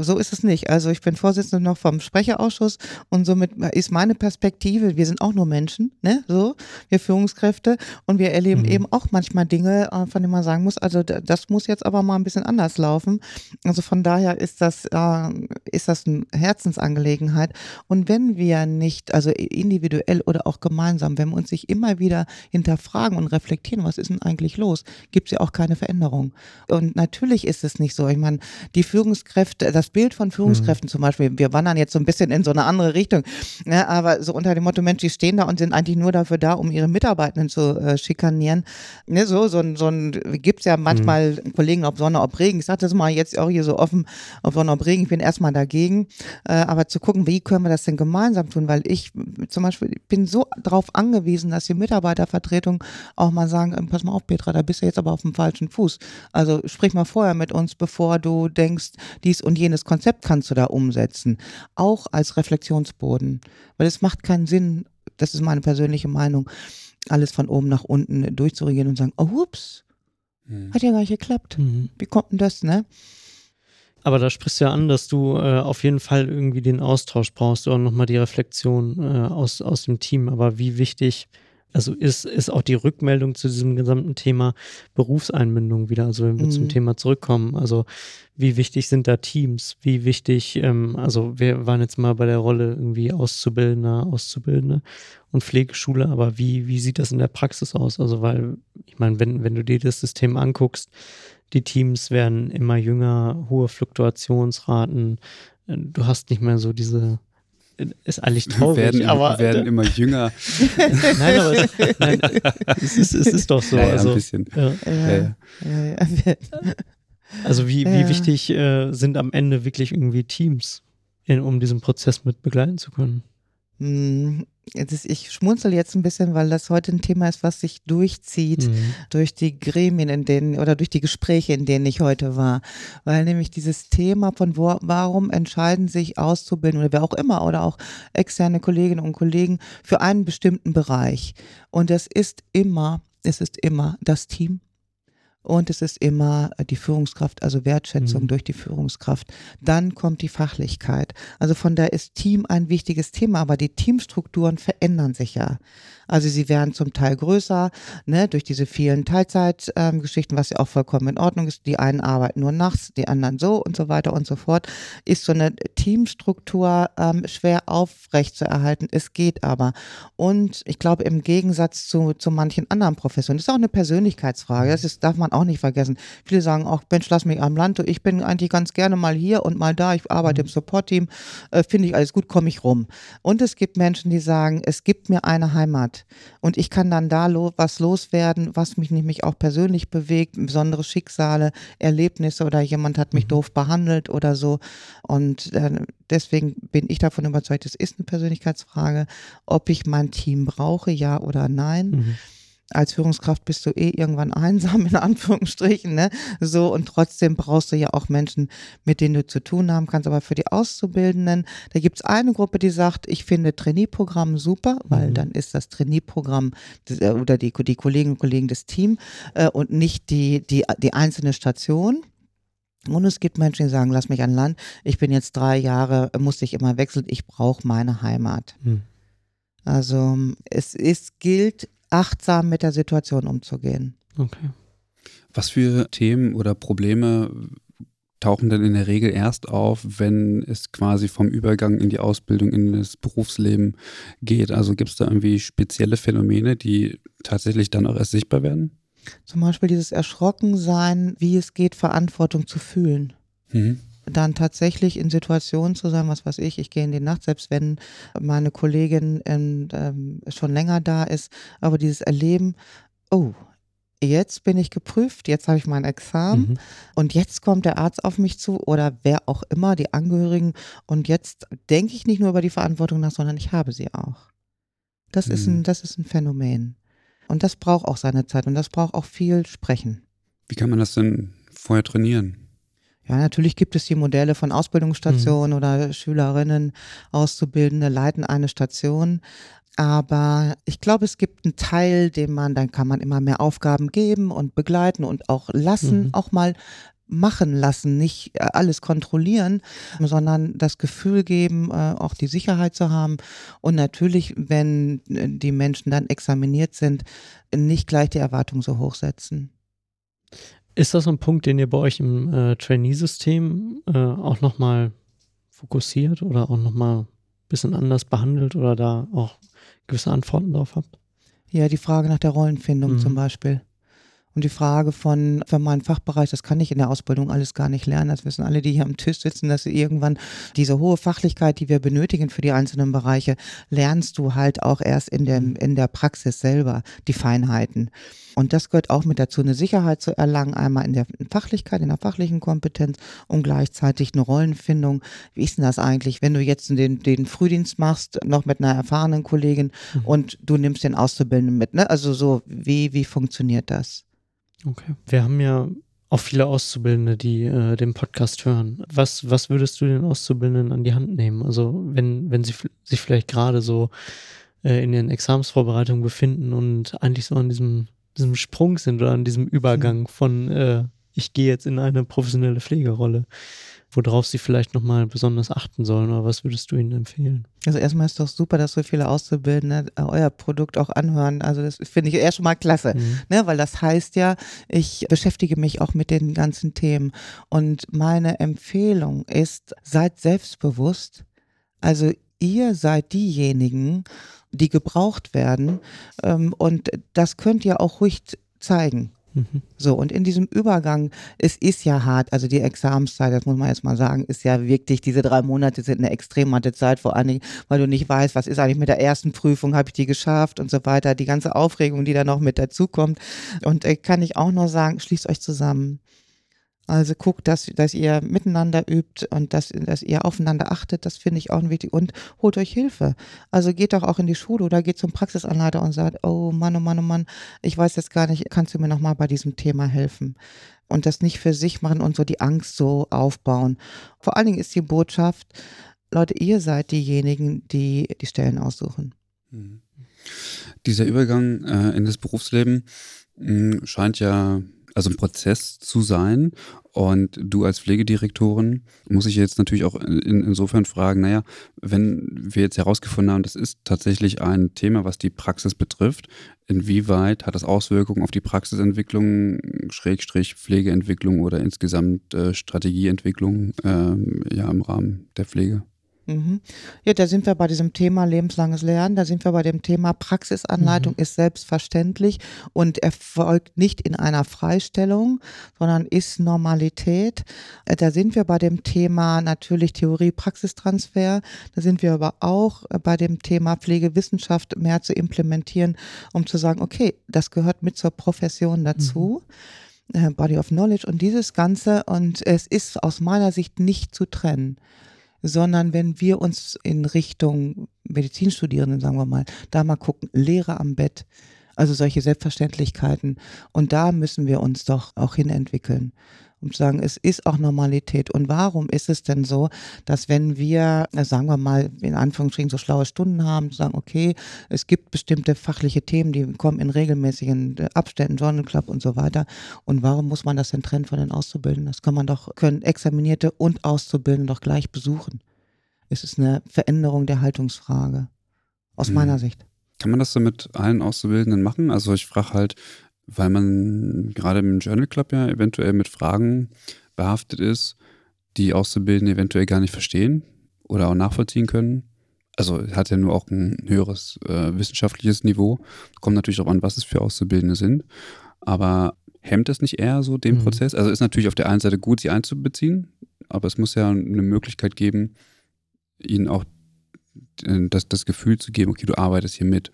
so ist es nicht. Also ich bin Vorsitzende noch vom Sprecherausschuss und somit ist meine Perspektive, wir sind auch nur Menschen, ne, so, wir Führungskräfte und wir erleben mhm. eben auch manchmal Dinge, äh, von denen man sagen muss, also das muss jetzt aber mal ein bisschen anders laufen. Also von daher ist das, äh, ist das eine Herzensangelegenheit. Und wenn wir nicht, also individuell oder auch gemeinsam, wenn wir uns sich immer wieder hinterfragen und reflektieren, was ist denn eigentlich los? Gibt es ja auch keine Veränderung. Und natürlich ist es nicht so. Ich meine, die Führungskräfte, das Bild von Führungskräften mhm. zum Beispiel, wir wandern jetzt so ein bisschen in so eine andere Richtung, ne, aber so unter dem Motto, Mensch, die stehen da und sind eigentlich nur dafür da, um ihre Mitarbeitenden zu äh, schikanieren. Ne, so, so, so ein, gibt es ja manchmal mhm. Kollegen, ob Sonne, ob Regen. Ich sage das mal jetzt auch hier so offen, ob Sonne, ob Regen. Ich bin erstmal dagegen. Äh, aber zu gucken, wie können wir das denn gemeinsam tun? Weil ich zum Beispiel bin so darauf angewiesen, dass die Mitarbeitervertretung auch mal sagen, ähm, pass mal auf, Petra, da bist du jetzt aber auf dem falschen Fuß. Also sprich mal vorher mit uns, bevor du denkst, dies und jenes Konzept kannst du da umsetzen. Auch als Reflexionsboden. Weil es macht keinen Sinn, das ist meine persönliche Meinung, alles von oben nach unten durchzuregieren und sagen, oh, ups, hm. hat ja gar nicht geklappt. Mhm. Wie kommt denn das, ne? Aber da sprichst du ja an, dass du äh, auf jeden Fall irgendwie den Austausch brauchst oder nochmal die Reflexion äh, aus, aus dem Team. Aber wie wichtig also ist, ist auch die Rückmeldung zu diesem gesamten Thema Berufseinbindung wieder, also wenn wir mhm. zum Thema zurückkommen, also wie wichtig sind da Teams, wie wichtig, ähm, also wir waren jetzt mal bei der Rolle irgendwie Auszubildender, Auszubildende und Pflegeschule, aber wie, wie sieht das in der Praxis aus? Also weil, ich meine, wenn, wenn du dir das System anguckst, die Teams werden immer jünger, hohe Fluktuationsraten, äh, du hast nicht mehr so diese ist eigentlich traurig, werden, aber werden immer jünger. <laughs> nein, aber es, nein, es, ist, es ist doch so. Ja, ja, also, ein bisschen. Ja. <laughs> Also wie, wie wichtig äh, sind am Ende wirklich irgendwie Teams, in, um diesen Prozess mit begleiten zu können? Ich schmunzel jetzt ein bisschen, weil das heute ein Thema ist, was sich durchzieht mhm. durch die Gremien, in denen oder durch die Gespräche, in denen ich heute war. Weil nämlich dieses Thema von wo, warum entscheiden sich auszubilden oder wer auch immer oder auch externe Kolleginnen und Kollegen für einen bestimmten Bereich. Und es ist immer, es ist immer das Team, und es ist immer die Führungskraft, also Wertschätzung mhm. durch die Führungskraft. Dann kommt die Fachlichkeit. Also von da ist Team ein wichtiges Thema, aber die Teamstrukturen verändern sich ja. Also sie werden zum Teil größer, ne, durch diese vielen Teilzeitgeschichten, ähm, was ja auch vollkommen in Ordnung ist. Die einen arbeiten nur nachts, die anderen so und so weiter und so fort. Ist so eine Teamstruktur ähm, schwer aufrecht zu erhalten. Es geht aber. Und ich glaube, im Gegensatz zu, zu manchen anderen Professionen, das ist auch eine Persönlichkeitsfrage. Das ist, darf man auch nicht vergessen. Viele sagen auch, Mensch, lass mich am Land. Ich bin eigentlich ganz gerne mal hier und mal da. Ich arbeite im mhm. Support-Team. Äh, Finde ich alles gut, komme ich rum. Und es gibt Menschen, die sagen, es gibt mir eine Heimat. Und ich kann dann da lo was loswerden, was mich nämlich auch persönlich bewegt, besondere Schicksale, Erlebnisse oder jemand hat mich mhm. doof behandelt oder so. Und äh, deswegen bin ich davon überzeugt, es ist eine Persönlichkeitsfrage, ob ich mein Team brauche, ja oder nein. Mhm als Führungskraft bist du eh irgendwann einsam, in Anführungsstrichen, ne? So, und trotzdem brauchst du ja auch Menschen, mit denen du zu tun haben kannst. Aber für die Auszubildenden, da gibt es eine Gruppe, die sagt, ich finde Trainee-Programm super, weil mhm. dann ist das Trainee-Programm äh, oder die, die Kolleginnen und Kollegen des Teams äh, und nicht die, die, die einzelne Station. Und es gibt Menschen, die sagen, lass mich an Land, ich bin jetzt drei Jahre, musste ich immer wechseln, ich brauche meine Heimat. Mhm. Also es ist, gilt achtsam mit der Situation umzugehen. Okay. Was für Themen oder Probleme tauchen denn in der Regel erst auf, wenn es quasi vom Übergang in die Ausbildung, in das Berufsleben geht? Also gibt es da irgendwie spezielle Phänomene, die tatsächlich dann auch erst sichtbar werden? Zum Beispiel dieses Erschrockensein, wie es geht, Verantwortung zu fühlen. Mhm dann tatsächlich in Situationen zu sein, was weiß ich, ich gehe in die Nacht, selbst wenn meine Kollegin ähm, ähm, schon länger da ist, aber dieses Erleben, oh, jetzt bin ich geprüft, jetzt habe ich mein Examen mhm. und jetzt kommt der Arzt auf mich zu oder wer auch immer, die Angehörigen und jetzt denke ich nicht nur über die Verantwortung nach, sondern ich habe sie auch. Das, mhm. ist, ein, das ist ein Phänomen. Und das braucht auch seine Zeit und das braucht auch viel Sprechen. Wie kann man das denn vorher trainieren? Ja, natürlich gibt es die Modelle von Ausbildungsstationen mhm. oder Schülerinnen, Auszubildende leiten eine Station. Aber ich glaube, es gibt einen Teil, den man, dann kann man immer mehr Aufgaben geben und begleiten und auch lassen, mhm. auch mal machen lassen, nicht äh, alles kontrollieren, sondern das Gefühl geben, äh, auch die Sicherheit zu haben. Und natürlich, wenn äh, die Menschen dann examiniert sind, nicht gleich die Erwartung so hoch setzen. Ist das ein Punkt, den ihr bei euch im äh, Trainee-System äh, auch nochmal fokussiert oder auch nochmal ein bisschen anders behandelt oder da auch gewisse Antworten drauf habt? Ja, die Frage nach der Rollenfindung mhm. zum Beispiel. Und die Frage von, für meinen Fachbereich, das kann ich in der Ausbildung alles gar nicht lernen. Das wissen alle, die hier am Tisch sitzen, dass sie irgendwann diese hohe Fachlichkeit, die wir benötigen für die einzelnen Bereiche, lernst du halt auch erst in, dem, in der Praxis selber, die Feinheiten. Und das gehört auch mit dazu, eine Sicherheit zu erlangen, einmal in der Fachlichkeit, in der fachlichen Kompetenz und gleichzeitig eine Rollenfindung. Wie ist denn das eigentlich, wenn du jetzt den, den Frühdienst machst, noch mit einer erfahrenen Kollegin mhm. und du nimmst den Auszubildenden mit, ne? Also so, wie, wie funktioniert das? Okay. Wir haben ja auch viele Auszubildende, die äh, den Podcast hören. Was, was würdest du den Auszubildenden an die Hand nehmen? Also wenn, wenn sie sich vielleicht gerade so äh, in ihren Examensvorbereitungen befinden und eigentlich so an diesem diesem Sprung sind oder an diesem Übergang mhm. von äh, ich gehe jetzt in eine professionelle Pflegerolle, worauf sie vielleicht nochmal besonders achten sollen oder was würdest du ihnen empfehlen? Also erstmal ist doch super, dass so viele Auszubildende äh, euer Produkt auch anhören. Also das finde ich erst schon mal klasse, mhm. ne? weil das heißt ja, ich beschäftige mich auch mit den ganzen Themen und meine Empfehlung ist, seid selbstbewusst. Also ihr seid diejenigen, die gebraucht werden. Ähm, und das könnt ihr auch ruhig zeigen. So, und in diesem Übergang, es ist ja hart, also die Examenszeit, das muss man jetzt mal sagen, ist ja wirklich, diese drei Monate sind eine extrem harte Zeit, vor allem, weil du nicht weißt, was ist eigentlich mit der ersten Prüfung, habe ich die geschafft und so weiter, die ganze Aufregung, die da noch mit dazukommt. Und äh, kann ich auch nur sagen, schließt euch zusammen. Also guckt, dass, dass ihr miteinander übt und dass, dass ihr aufeinander achtet, das finde ich auch wichtig. Und holt euch Hilfe. Also geht doch auch in die Schule oder geht zum Praxisanleiter und sagt, oh Mann, oh Mann, oh Mann, ich weiß jetzt gar nicht, kannst du mir nochmal bei diesem Thema helfen? Und das nicht für sich machen und so die Angst so aufbauen. Vor allen Dingen ist die Botschaft, Leute, ihr seid diejenigen, die die Stellen aussuchen. Mhm. Dieser Übergang äh, in das Berufsleben mh, hm, scheint ja also ein Prozess zu sein. Und du als Pflegedirektorin muss ich jetzt natürlich auch in, insofern fragen, naja, wenn wir jetzt herausgefunden haben, das ist tatsächlich ein Thema, was die Praxis betrifft, inwieweit hat das Auswirkungen auf die Praxisentwicklung, Schrägstrich Pflegeentwicklung oder insgesamt äh, Strategieentwicklung äh, ja, im Rahmen der Pflege? Mhm. Ja, da sind wir bei diesem Thema lebenslanges Lernen, da sind wir bei dem Thema Praxisanleitung mhm. ist selbstverständlich und erfolgt nicht in einer Freistellung, sondern ist Normalität. Äh, da sind wir bei dem Thema natürlich Theorie-Praxistransfer, da sind wir aber auch äh, bei dem Thema Pflegewissenschaft mehr zu implementieren, um zu sagen, okay, das gehört mit zur Profession dazu. Mhm. Äh, Body of Knowledge und dieses Ganze und es ist aus meiner Sicht nicht zu trennen sondern wenn wir uns in Richtung Medizinstudierenden, sagen wir mal, da mal gucken, Lehre am Bett, also solche Selbstverständlichkeiten. Und da müssen wir uns doch auch hinentwickeln um zu sagen, es ist auch Normalität. Und warum ist es denn so, dass wenn wir, sagen wir mal, in Anführungsstrichen so schlaue Stunden haben, sagen, okay, es gibt bestimmte fachliche Themen, die kommen in regelmäßigen äh, Abständen, Sonnenclub und so weiter. Und warum muss man das denn trennen von den Auszubildenden? Das kann man doch, können Examinierte und Auszubildende doch gleich besuchen. Es ist eine Veränderung der Haltungsfrage. Aus hm. meiner Sicht. Kann man das so mit allen Auszubildenden machen? Also ich frage halt, weil man gerade im Journal Club ja eventuell mit Fragen behaftet ist, die Auszubildende eventuell gar nicht verstehen oder auch nachvollziehen können. Also hat ja nur auch ein höheres äh, wissenschaftliches Niveau. Kommt natürlich darauf an, was es für Auszubildende sind. Aber hemmt es nicht eher so den mhm. Prozess? Also ist natürlich auf der einen Seite gut, sie einzubeziehen, aber es muss ja eine Möglichkeit geben, ihnen auch äh, das, das Gefühl zu geben, okay, du arbeitest hier mit.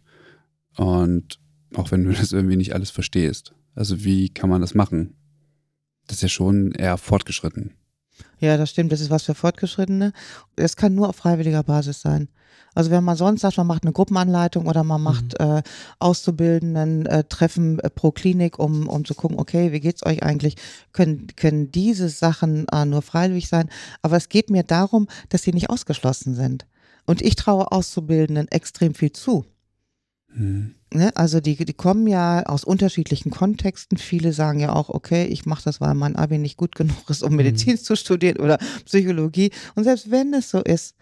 Und auch wenn du das irgendwie nicht alles verstehst. Also wie kann man das machen? Das ist ja schon eher fortgeschritten. Ja, das stimmt. Das ist was für Fortgeschrittene. Es kann nur auf freiwilliger Basis sein. Also wenn man sonst sagt, man macht eine Gruppenanleitung oder man macht mhm. äh, Auszubildenden äh, Treffen äh, pro Klinik, um, um zu gucken, okay, wie geht's euch eigentlich, können, können diese Sachen äh, nur freiwillig sein. Aber es geht mir darum, dass sie nicht ausgeschlossen sind. Und ich traue Auszubildenden extrem viel zu. Mhm. Ne? Also die, die kommen ja aus unterschiedlichen Kontexten. Viele sagen ja auch, okay, ich mache das, weil mein Abi nicht gut genug ist, um mhm. Medizin zu studieren oder Psychologie. Und selbst wenn es so ist,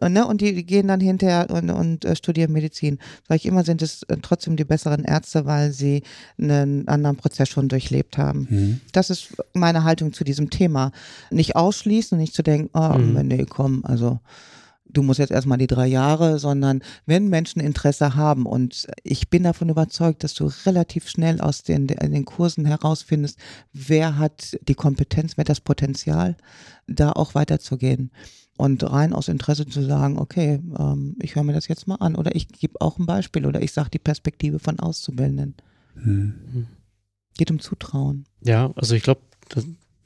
äh, Ne, und die, die gehen dann hinterher und, und äh, studieren Medizin. Sag ich immer, sind es äh, trotzdem die besseren Ärzte, weil sie einen anderen Prozess schon durchlebt haben. Mhm. Das ist meine Haltung zu diesem Thema. Nicht ausschließen, nicht zu denken, oh, mhm. nee, komm, also du musst jetzt erstmal die drei Jahre, sondern wenn Menschen Interesse haben und ich bin davon überzeugt, dass du relativ schnell aus den, den Kursen herausfindest, wer hat die Kompetenz, wer hat das Potenzial, da auch weiterzugehen. Und rein aus Interesse zu sagen, okay, ähm, ich höre mir das jetzt mal an oder ich gebe auch ein Beispiel oder ich sage die Perspektive von Auszubildenden. Hm. Geht um Zutrauen. Ja, also ich glaube,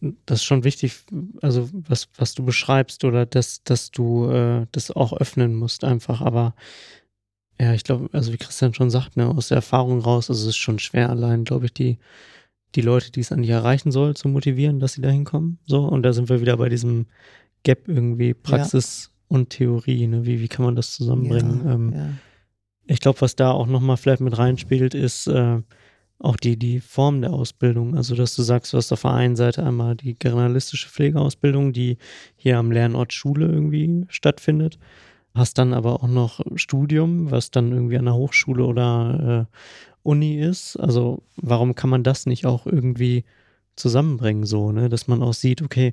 das, ist schon wichtig, also was, was du beschreibst oder dass, dass du äh, das auch öffnen musst einfach, aber ja, ich glaube, also wie Christian schon sagt, ne, aus der Erfahrung raus, also es ist schon schwer allein, glaube ich, die, die Leute, die es an dich erreichen soll, zu motivieren, dass sie da hinkommen. So, und da sind wir wieder bei diesem Gap irgendwie, Praxis ja. und Theorie, ne? Wie, wie kann man das zusammenbringen? Ja, ähm, ja. Ich glaube, was da auch nochmal vielleicht mit reinspielt, ist äh, auch die, die Form der Ausbildung. Also, dass du sagst, du hast auf der einen Seite einmal die generalistische Pflegeausbildung, die hier am Lernort Schule irgendwie stattfindet. Hast dann aber auch noch Studium, was dann irgendwie an der Hochschule oder äh, Uni ist. Also, warum kann man das nicht auch irgendwie zusammenbringen, so, ne? Dass man auch sieht, okay,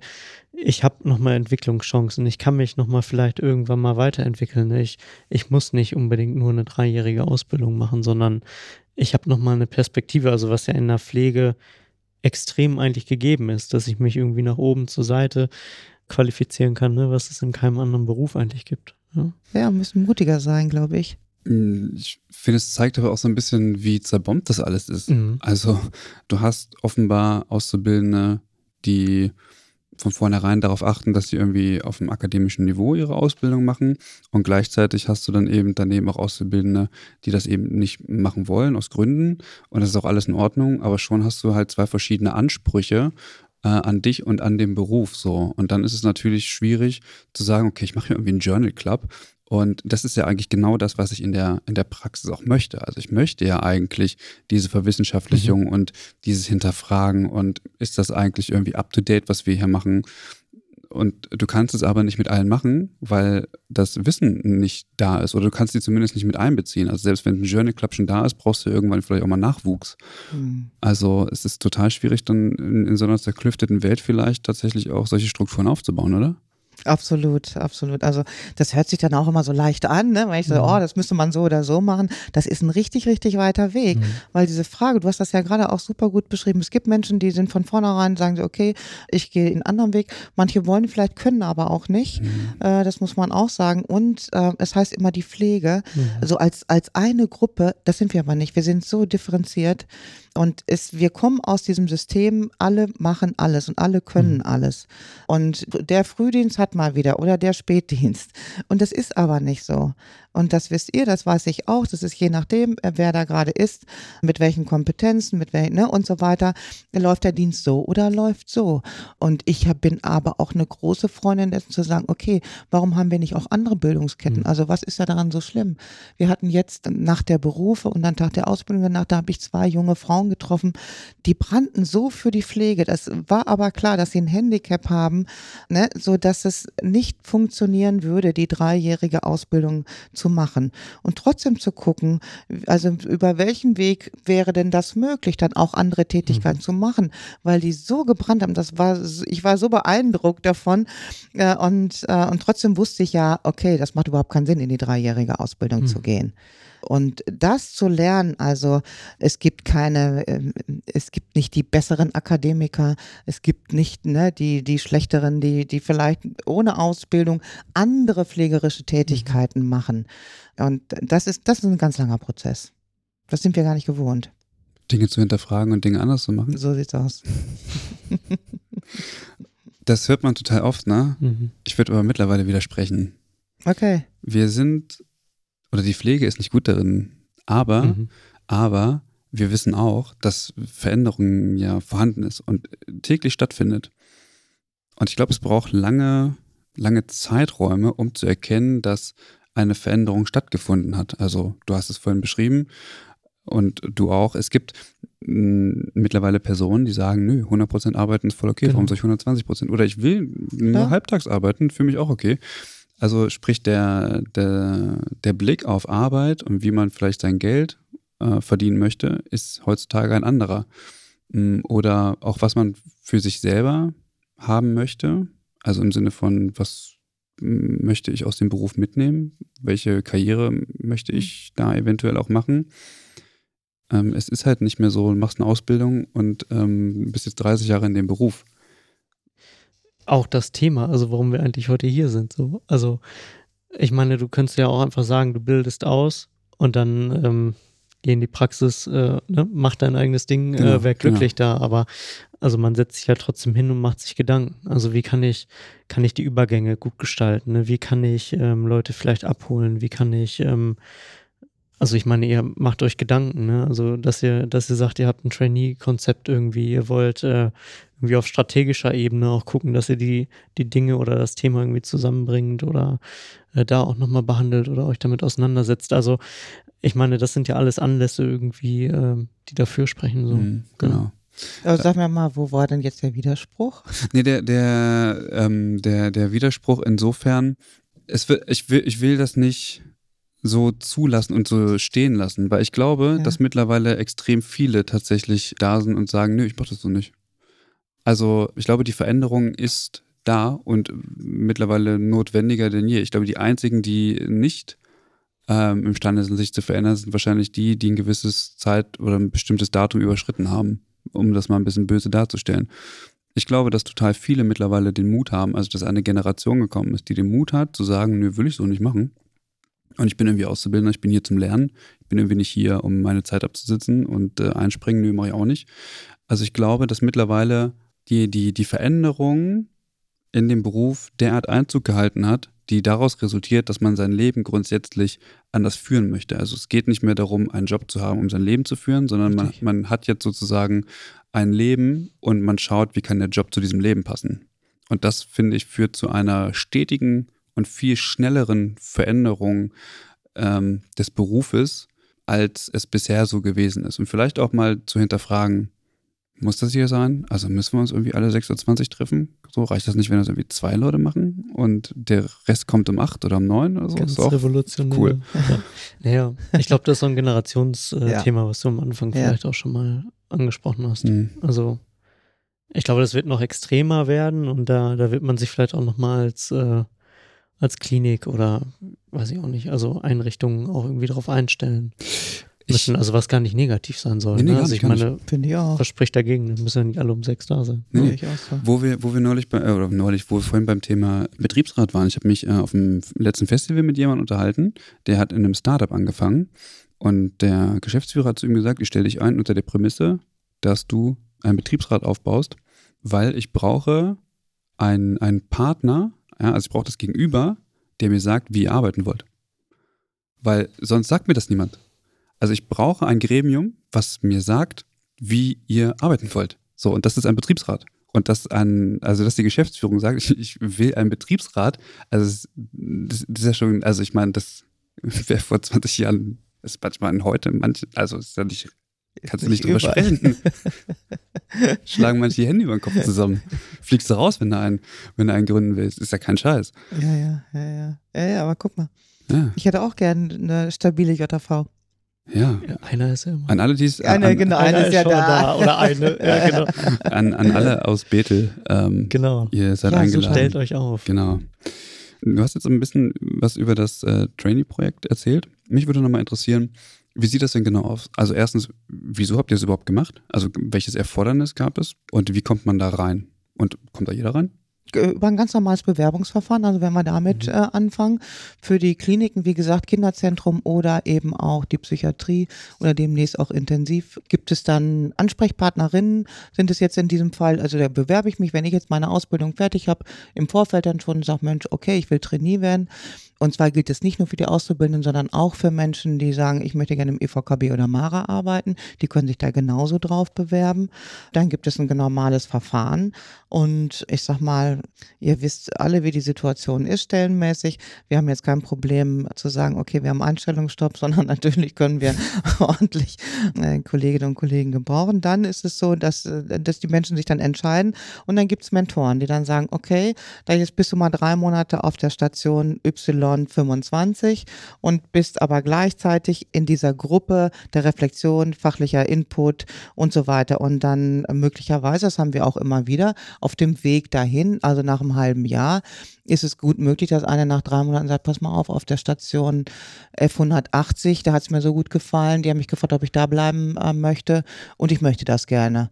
ich habe nochmal Entwicklungschancen, ich kann mich nochmal vielleicht irgendwann mal weiterentwickeln. Ne? Ich, ich muss nicht unbedingt nur eine dreijährige Ausbildung machen, sondern ich habe nochmal eine Perspektive, also was ja in der Pflege extrem eigentlich gegeben ist, dass ich mich irgendwie nach oben zur Seite qualifizieren kann, ne? was es in keinem anderen Beruf eigentlich gibt. Ja, ja müssen mutiger sein, glaube ich. Hm, ich finde, es zeigt aber auch so ein bisschen, wie zerbombt das alles ist. Mhm. Also, du hast offenbar Auszubildende, die von vornherein darauf achten, dass sie irgendwie auf dem akademischen Niveau ihre Ausbildung machen. Und gleichzeitig hast du dann eben daneben auch Auszubildende, die das eben nicht machen wollen, aus Gründen. Und das ist auch alles in Ordnung. Aber schon hast du halt zwei verschiedene Ansprüche äh, an dich und an den Beruf so. Und dann ist es natürlich schwierig zu sagen, okay, ich mache hier irgendwie einen Journal Club und das ist ja eigentlich genau das, was ich in der, in der Praxis auch möchte. Also ich möchte ja eigentlich diese Verwissenschaftlichung mhm. und dieses Hinterfragen und ist das eigentlich irgendwie up-to-date, was wir hier machen? Und du kannst es aber nicht mit allen machen, weil das Wissen nicht da ist oder du kannst die zumindest nicht mit einbeziehen. Also selbst wenn ein Journey Club schon da ist, brauchst du irgendwann vielleicht auch mal Nachwuchs. Mhm. Also es ist total schwierig, dann in, in so einer zerklüfteten Welt vielleicht tatsächlich auch solche Strukturen aufzubauen, oder? Absolut, absolut. Also das hört sich dann auch immer so leicht an, ne? weil ich so, mhm. oh, das müsste man so oder so machen. Das ist ein richtig, richtig weiter Weg, mhm. weil diese Frage, du hast das ja gerade auch super gut beschrieben. Es gibt Menschen, die sind von vornherein, sagen sie, okay, ich gehe einen anderen Weg. Manche wollen vielleicht, können aber auch nicht. Mhm. Äh, das muss man auch sagen. Und äh, es heißt immer die Pflege, also als, als eine Gruppe, das sind wir aber nicht. Wir sind so differenziert. Und es, wir kommen aus diesem System, alle machen alles und alle können mhm. alles. Und der Frühdienst hat mal wieder oder der Spätdienst. Und das ist aber nicht so. Und das wisst ihr, das weiß ich auch. Das ist je nachdem, äh, wer da gerade ist, mit welchen Kompetenzen, mit welchen, ne, und so weiter. Läuft der Dienst so oder läuft so? Und ich hab, bin aber auch eine große Freundin dessen zu sagen, okay, warum haben wir nicht auch andere Bildungsketten? Mhm. Also was ist da daran so schlimm? Wir hatten jetzt nach der Berufe und dann Tag der Ausbildung danach, da habe ich zwei junge Frauen getroffen, die brannten so für die Pflege. Das war aber klar, dass sie ein Handicap haben, ne, so dass es nicht funktionieren würde, die dreijährige Ausbildung zu zu machen und trotzdem zu gucken, also über welchen Weg wäre denn das möglich, dann auch andere Tätigkeiten mhm. zu machen, weil die so gebrannt haben, das war, ich war so beeindruckt davon äh, und, äh, und trotzdem wusste ich ja, okay, das macht überhaupt keinen Sinn, in die dreijährige Ausbildung mhm. zu gehen. Und das zu lernen, also es gibt keine, ähm, es gibt nicht die besseren Akademiker, es gibt nicht ne, die, die schlechteren, die, die vielleicht ohne Ausbildung andere pflegerische Tätigkeiten mhm. machen. Und das ist, das ist ein ganz langer Prozess. Das sind wir gar nicht gewohnt. Dinge zu hinterfragen und Dinge anders zu machen. So sieht's aus. <laughs> das hört man total oft, ne? Mhm. Ich würde aber mittlerweile widersprechen. Okay. Wir sind oder die Pflege ist nicht gut darin. Aber, mhm. aber wir wissen auch, dass Veränderung ja vorhanden ist und täglich stattfindet. Und ich glaube, es braucht lange, lange Zeiträume, um zu erkennen, dass eine Veränderung stattgefunden hat. Also du hast es vorhin beschrieben und du auch. Es gibt mh, mittlerweile Personen, die sagen, nö, 100% arbeiten ist voll okay, genau. warum soll ich 120%? Oder ich will nur ja. halbtags arbeiten, für mich auch okay. Also sprich der, der, der Blick auf Arbeit und wie man vielleicht sein Geld äh, verdienen möchte, ist heutzutage ein anderer. Mm, oder auch was man für sich selber haben möchte. Also im Sinne von, was möchte ich aus dem Beruf mitnehmen? Welche Karriere möchte hm. ich da eventuell auch machen? Ähm, es ist halt nicht mehr so, du machst eine Ausbildung und ähm, bist jetzt 30 Jahre in dem Beruf. Auch das Thema, also warum wir eigentlich heute hier sind. So. Also ich meine, du könntest ja auch einfach sagen, du bildest aus und dann ähm, geh in die Praxis, äh, ne, mach dein eigenes Ding, äh, genau, äh, wär glücklich genau. da. Aber also man setzt sich ja trotzdem hin und macht sich Gedanken. Also wie kann ich, kann ich die Übergänge gut gestalten? Ne? Wie kann ich ähm, Leute vielleicht abholen? Wie kann ich ähm, also ich meine, ihr macht euch Gedanken, ne? Also dass ihr, dass ihr sagt, ihr habt ein Trainee-Konzept irgendwie, ihr wollt äh, irgendwie auf strategischer Ebene auch gucken, dass ihr die, die Dinge oder das Thema irgendwie zusammenbringt oder äh, da auch nochmal behandelt oder euch damit auseinandersetzt. Also ich meine, das sind ja alles Anlässe irgendwie, äh, die dafür sprechen. So. Mhm, genau. Also sag mir mal, wo war denn jetzt der Widerspruch? <laughs> Nee, der, der, ähm, der, der Widerspruch insofern, es wird, ich will, ich will das nicht so zulassen und so stehen lassen, weil ich glaube, ja. dass mittlerweile extrem viele tatsächlich da sind und sagen, nö, ich mach das so nicht. Also ich glaube, die Veränderung ist da und mittlerweile notwendiger denn je. Ich glaube, die einzigen, die nicht ähm, imstande sind, sich zu verändern, sind wahrscheinlich die, die ein gewisses Zeit oder ein bestimmtes Datum überschritten haben, um das mal ein bisschen böse darzustellen. Ich glaube, dass total viele mittlerweile den Mut haben, also dass eine Generation gekommen ist, die den Mut hat, zu sagen, nö, will ich so nicht machen. Und ich bin irgendwie Auszubildender, ich bin hier zum Lernen. Ich bin irgendwie nicht hier, um meine Zeit abzusitzen und äh, einspringen, nö, mache ich auch nicht. Also ich glaube, dass mittlerweile die, die, die Veränderung in dem Beruf derart Einzug gehalten hat, die daraus resultiert, dass man sein Leben grundsätzlich anders führen möchte. Also es geht nicht mehr darum, einen Job zu haben, um sein Leben zu führen, sondern man, man hat jetzt sozusagen ein Leben und man schaut, wie kann der Job zu diesem Leben passen. Und das, finde ich, führt zu einer stetigen und viel schnelleren Veränderung ähm, des Berufes, als es bisher so gewesen ist. Und vielleicht auch mal zu hinterfragen, muss das hier sein? Also müssen wir uns irgendwie alle 6.20 Uhr treffen? So reicht das nicht, wenn das irgendwie zwei Leute machen und der Rest kommt um acht oder um neun oder so? Ganz ist auch revolutionär. Cool. <laughs> Naja, ich glaube, das ist so ein Generationsthema, ja. was du am Anfang ja. vielleicht auch schon mal angesprochen hast. Mhm. Also ich glaube, das wird noch extremer werden und da, da wird man sich vielleicht auch noch mal als äh, als Klinik oder weiß ich auch nicht, also Einrichtungen auch irgendwie darauf einstellen müssen, ich, also was gar nicht negativ sein soll. Nee, nee, ne? Also ich meine, finde ich auch. Was spricht dagegen? Dann müssen ja nicht alle um sechs da sein. Nee, nee. So. Wo wir, wo wir neulich bei, äh, oder neulich, wo wir vorhin beim Thema Betriebsrat waren, ich habe mich äh, auf dem letzten Festival mit jemandem unterhalten, der hat in einem Startup angefangen und der Geschäftsführer hat zu ihm gesagt, ich stelle dich ein unter der Prämisse, dass du einen Betriebsrat aufbaust, weil ich brauche einen, einen Partner, ja, also ich brauche das Gegenüber, der mir sagt, wie ihr arbeiten wollt. Weil sonst sagt mir das niemand. Also ich brauche ein Gremium, was mir sagt, wie ihr arbeiten wollt. So, und das ist ein Betriebsrat. Und das an, also dass die Geschäftsführung sagt, <laughs> ich, ich will einen Betriebsrat, also das, das, ist ja schon, also ich meine, das <laughs> wäre vor 20 Jahren, ist manchmal heute, manche, also ist ja nicht, kannst du nicht drüber sprechen. <laughs> Schlagen manche die Hände über den Kopf zusammen. Fliegst du raus, wenn du einen, wenn du einen gründen willst. Ist ja kein Scheiß. Ja, ja, ja, ja. Ja, ja, aber guck mal. Ja. Ich hätte auch gerne eine stabile JV. Ja. ja. Einer ist ja immer. An alle, die es. Eine, an, genau, einer, einer ist ja da. da. Oder eine. <laughs> Ja, genau. an, an alle aus Bethel. Ähm, genau. Ihr seid ja, eingeladen. So stellt euch auf. Genau. Du hast jetzt ein bisschen was über das äh, Trainee-Projekt erzählt. Mich würde nochmal interessieren, wie sieht das denn genau aus? Also erstens, wieso habt ihr es überhaupt gemacht? Also welches Erfordernis gab es? Und wie kommt man da rein? Und kommt da jeder rein? über ein ganz normales Bewerbungsverfahren, also wenn wir damit mhm. äh, anfangen, für die Kliniken, wie gesagt, Kinderzentrum oder eben auch die Psychiatrie oder demnächst auch intensiv, gibt es dann Ansprechpartnerinnen, sind es jetzt in diesem Fall, also da bewerbe ich mich, wenn ich jetzt meine Ausbildung fertig habe, im Vorfeld dann schon sage, Mensch, okay, ich will Trainee werden, und zwar gilt es nicht nur für die Auszubildenden, sondern auch für Menschen, die sagen, ich möchte gerne im EVKB oder MARA arbeiten. Die können sich da genauso drauf bewerben. Dann gibt es ein normales Verfahren. Und ich sag mal, ihr wisst alle, wie die Situation ist stellenmäßig. Wir haben jetzt kein Problem zu sagen, okay, wir haben Einstellungsstopp, <laughs> sondern natürlich können wir <laughs> ordentlich äh, Kolleginnen und Kollegen gebrauchen. Dann ist es so, dass, äh, dass die Menschen sich dann entscheiden. Und dann gibt es Mentoren, die dann sagen, okay, da jetzt bist du mal drei Monate auf der Station Y Y25 und bist aber gleichzeitig in dieser Gruppe der Reflexion, fachlicher Input und so weiter. Und dann möglicherweise, das haben wir auch immer wieder, auf dem Weg dahin, also nach einem halben Jahr, ist es gut möglich, dass einer nach drei Monaten sagt, pass mal auf, auf der Station F180, da hat es mir so gut gefallen, die haben mich gefragt, ob ich da bleiben äh, möchte. Und ich möchte das gerne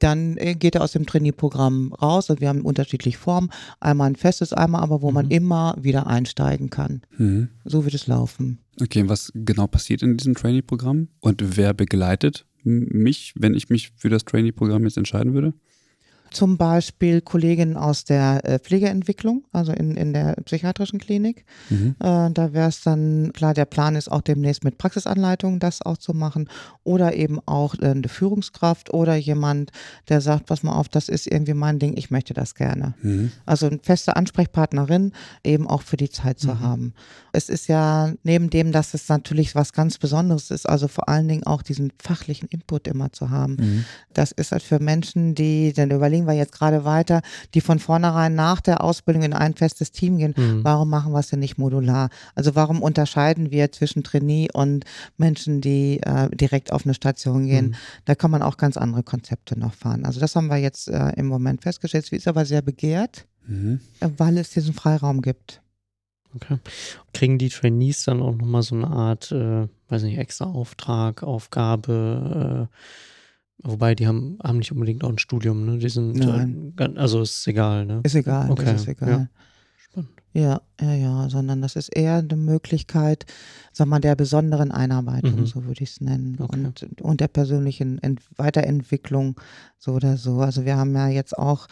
dann äh, geht er aus dem Trainierprogramm raus. Also wir haben unterschiedliche Formen. Einmal ein festes, einmal aber, wo mhm. man immer wieder einsteigen kann. Mhm. So wird es laufen. Okay, was genau passiert in diesem Trainee-Programm? Und wer begleitet mich, wenn ich mich für das Trainee-Programm jetzt entscheiden würde? Zum Beispiel Kolleginnen aus der äh, Pflegeentwicklung, also in, in der psychiatrischen Klinik. Mhm. Äh, da wäre es dann, klar, der Plan ist auch demnächst mit Praxisanleitungen das auch zu machen oder eben auch äh, eine Führungskraft oder jemand, der sagt, pass mal auf, das ist irgendwie mein Ding, ich möchte das gerne. Mhm. Also eine feste Ansprechpartnerin eben auch für die Zeit zu mhm. haben. Es ist ja neben dem, dass es natürlich was ganz Besonderes ist, also vor allen Dingen auch diesen fachlichen Input immer zu haben. Mhm. Das ist halt für Menschen, die dann überlegen, überlegen wir jetzt gerade weiter, die von vornherein nach der Ausbildung in ein festes Team gehen. Mhm. Warum machen wir es denn nicht modular? Also warum unterscheiden wir zwischen Trainee und Menschen, die äh, direkt auf eine Station gehen? Mhm. Da kann man auch ganz andere Konzepte noch fahren. Also das haben wir jetzt äh, im Moment festgestellt. Es ist aber sehr begehrt, mhm. weil es diesen Freiraum gibt. Okay. Kriegen die Trainees dann auch nochmal so eine Art, äh, weiß nicht, extra Auftrag, Aufgabe, äh, Wobei, die haben, haben nicht unbedingt auch ein Studium, ne? Die sind, Nein. Äh, also ist egal, ne? Ist egal, okay. ist egal. Ja. Spannend. Ja, ja, ja, sondern das ist eher eine Möglichkeit, sag mal, der besonderen Einarbeitung, mhm. so würde ich es nennen, okay. und, und der persönlichen Ent Weiterentwicklung, so oder so. Also wir haben ja jetzt auch,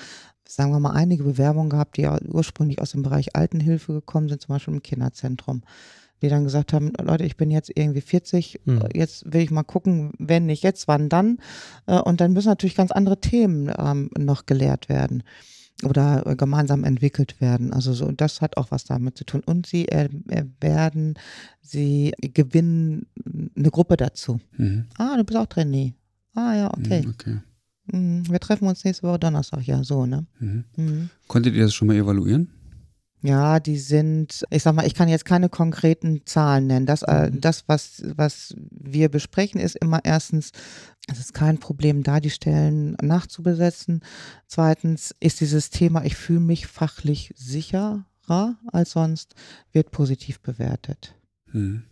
sagen wir mal, einige Bewerbungen gehabt, die ja ursprünglich aus dem Bereich Altenhilfe gekommen sind, zum Beispiel im Kinderzentrum die dann gesagt haben, Leute, ich bin jetzt irgendwie 40, mhm. jetzt will ich mal gucken, wenn nicht jetzt, wann dann. Äh, und dann müssen natürlich ganz andere Themen ähm, noch gelehrt werden oder äh, gemeinsam entwickelt werden. Also so, das hat auch was damit zu tun. Und sie äh, werden, sie gewinnen eine Gruppe dazu. Mhm. Ah, du bist auch Trainee. Ah ja, okay. Mhm, okay. Mhm, wir treffen uns nächste Woche Donnerstag, ja, so, ne? Mhm. Mhm. Konntet ihr das schon mal evaluieren? Ja, die sind, ich sag mal, ich kann jetzt keine konkreten Zahlen nennen. Das, äh, mhm. das was, was wir besprechen, ist immer erstens, es ist kein Problem da, die Stellen nachzubesetzen. Zweitens ist dieses Thema, ich fühle mich fachlich sicherer als sonst, wird positiv bewertet. Mhm.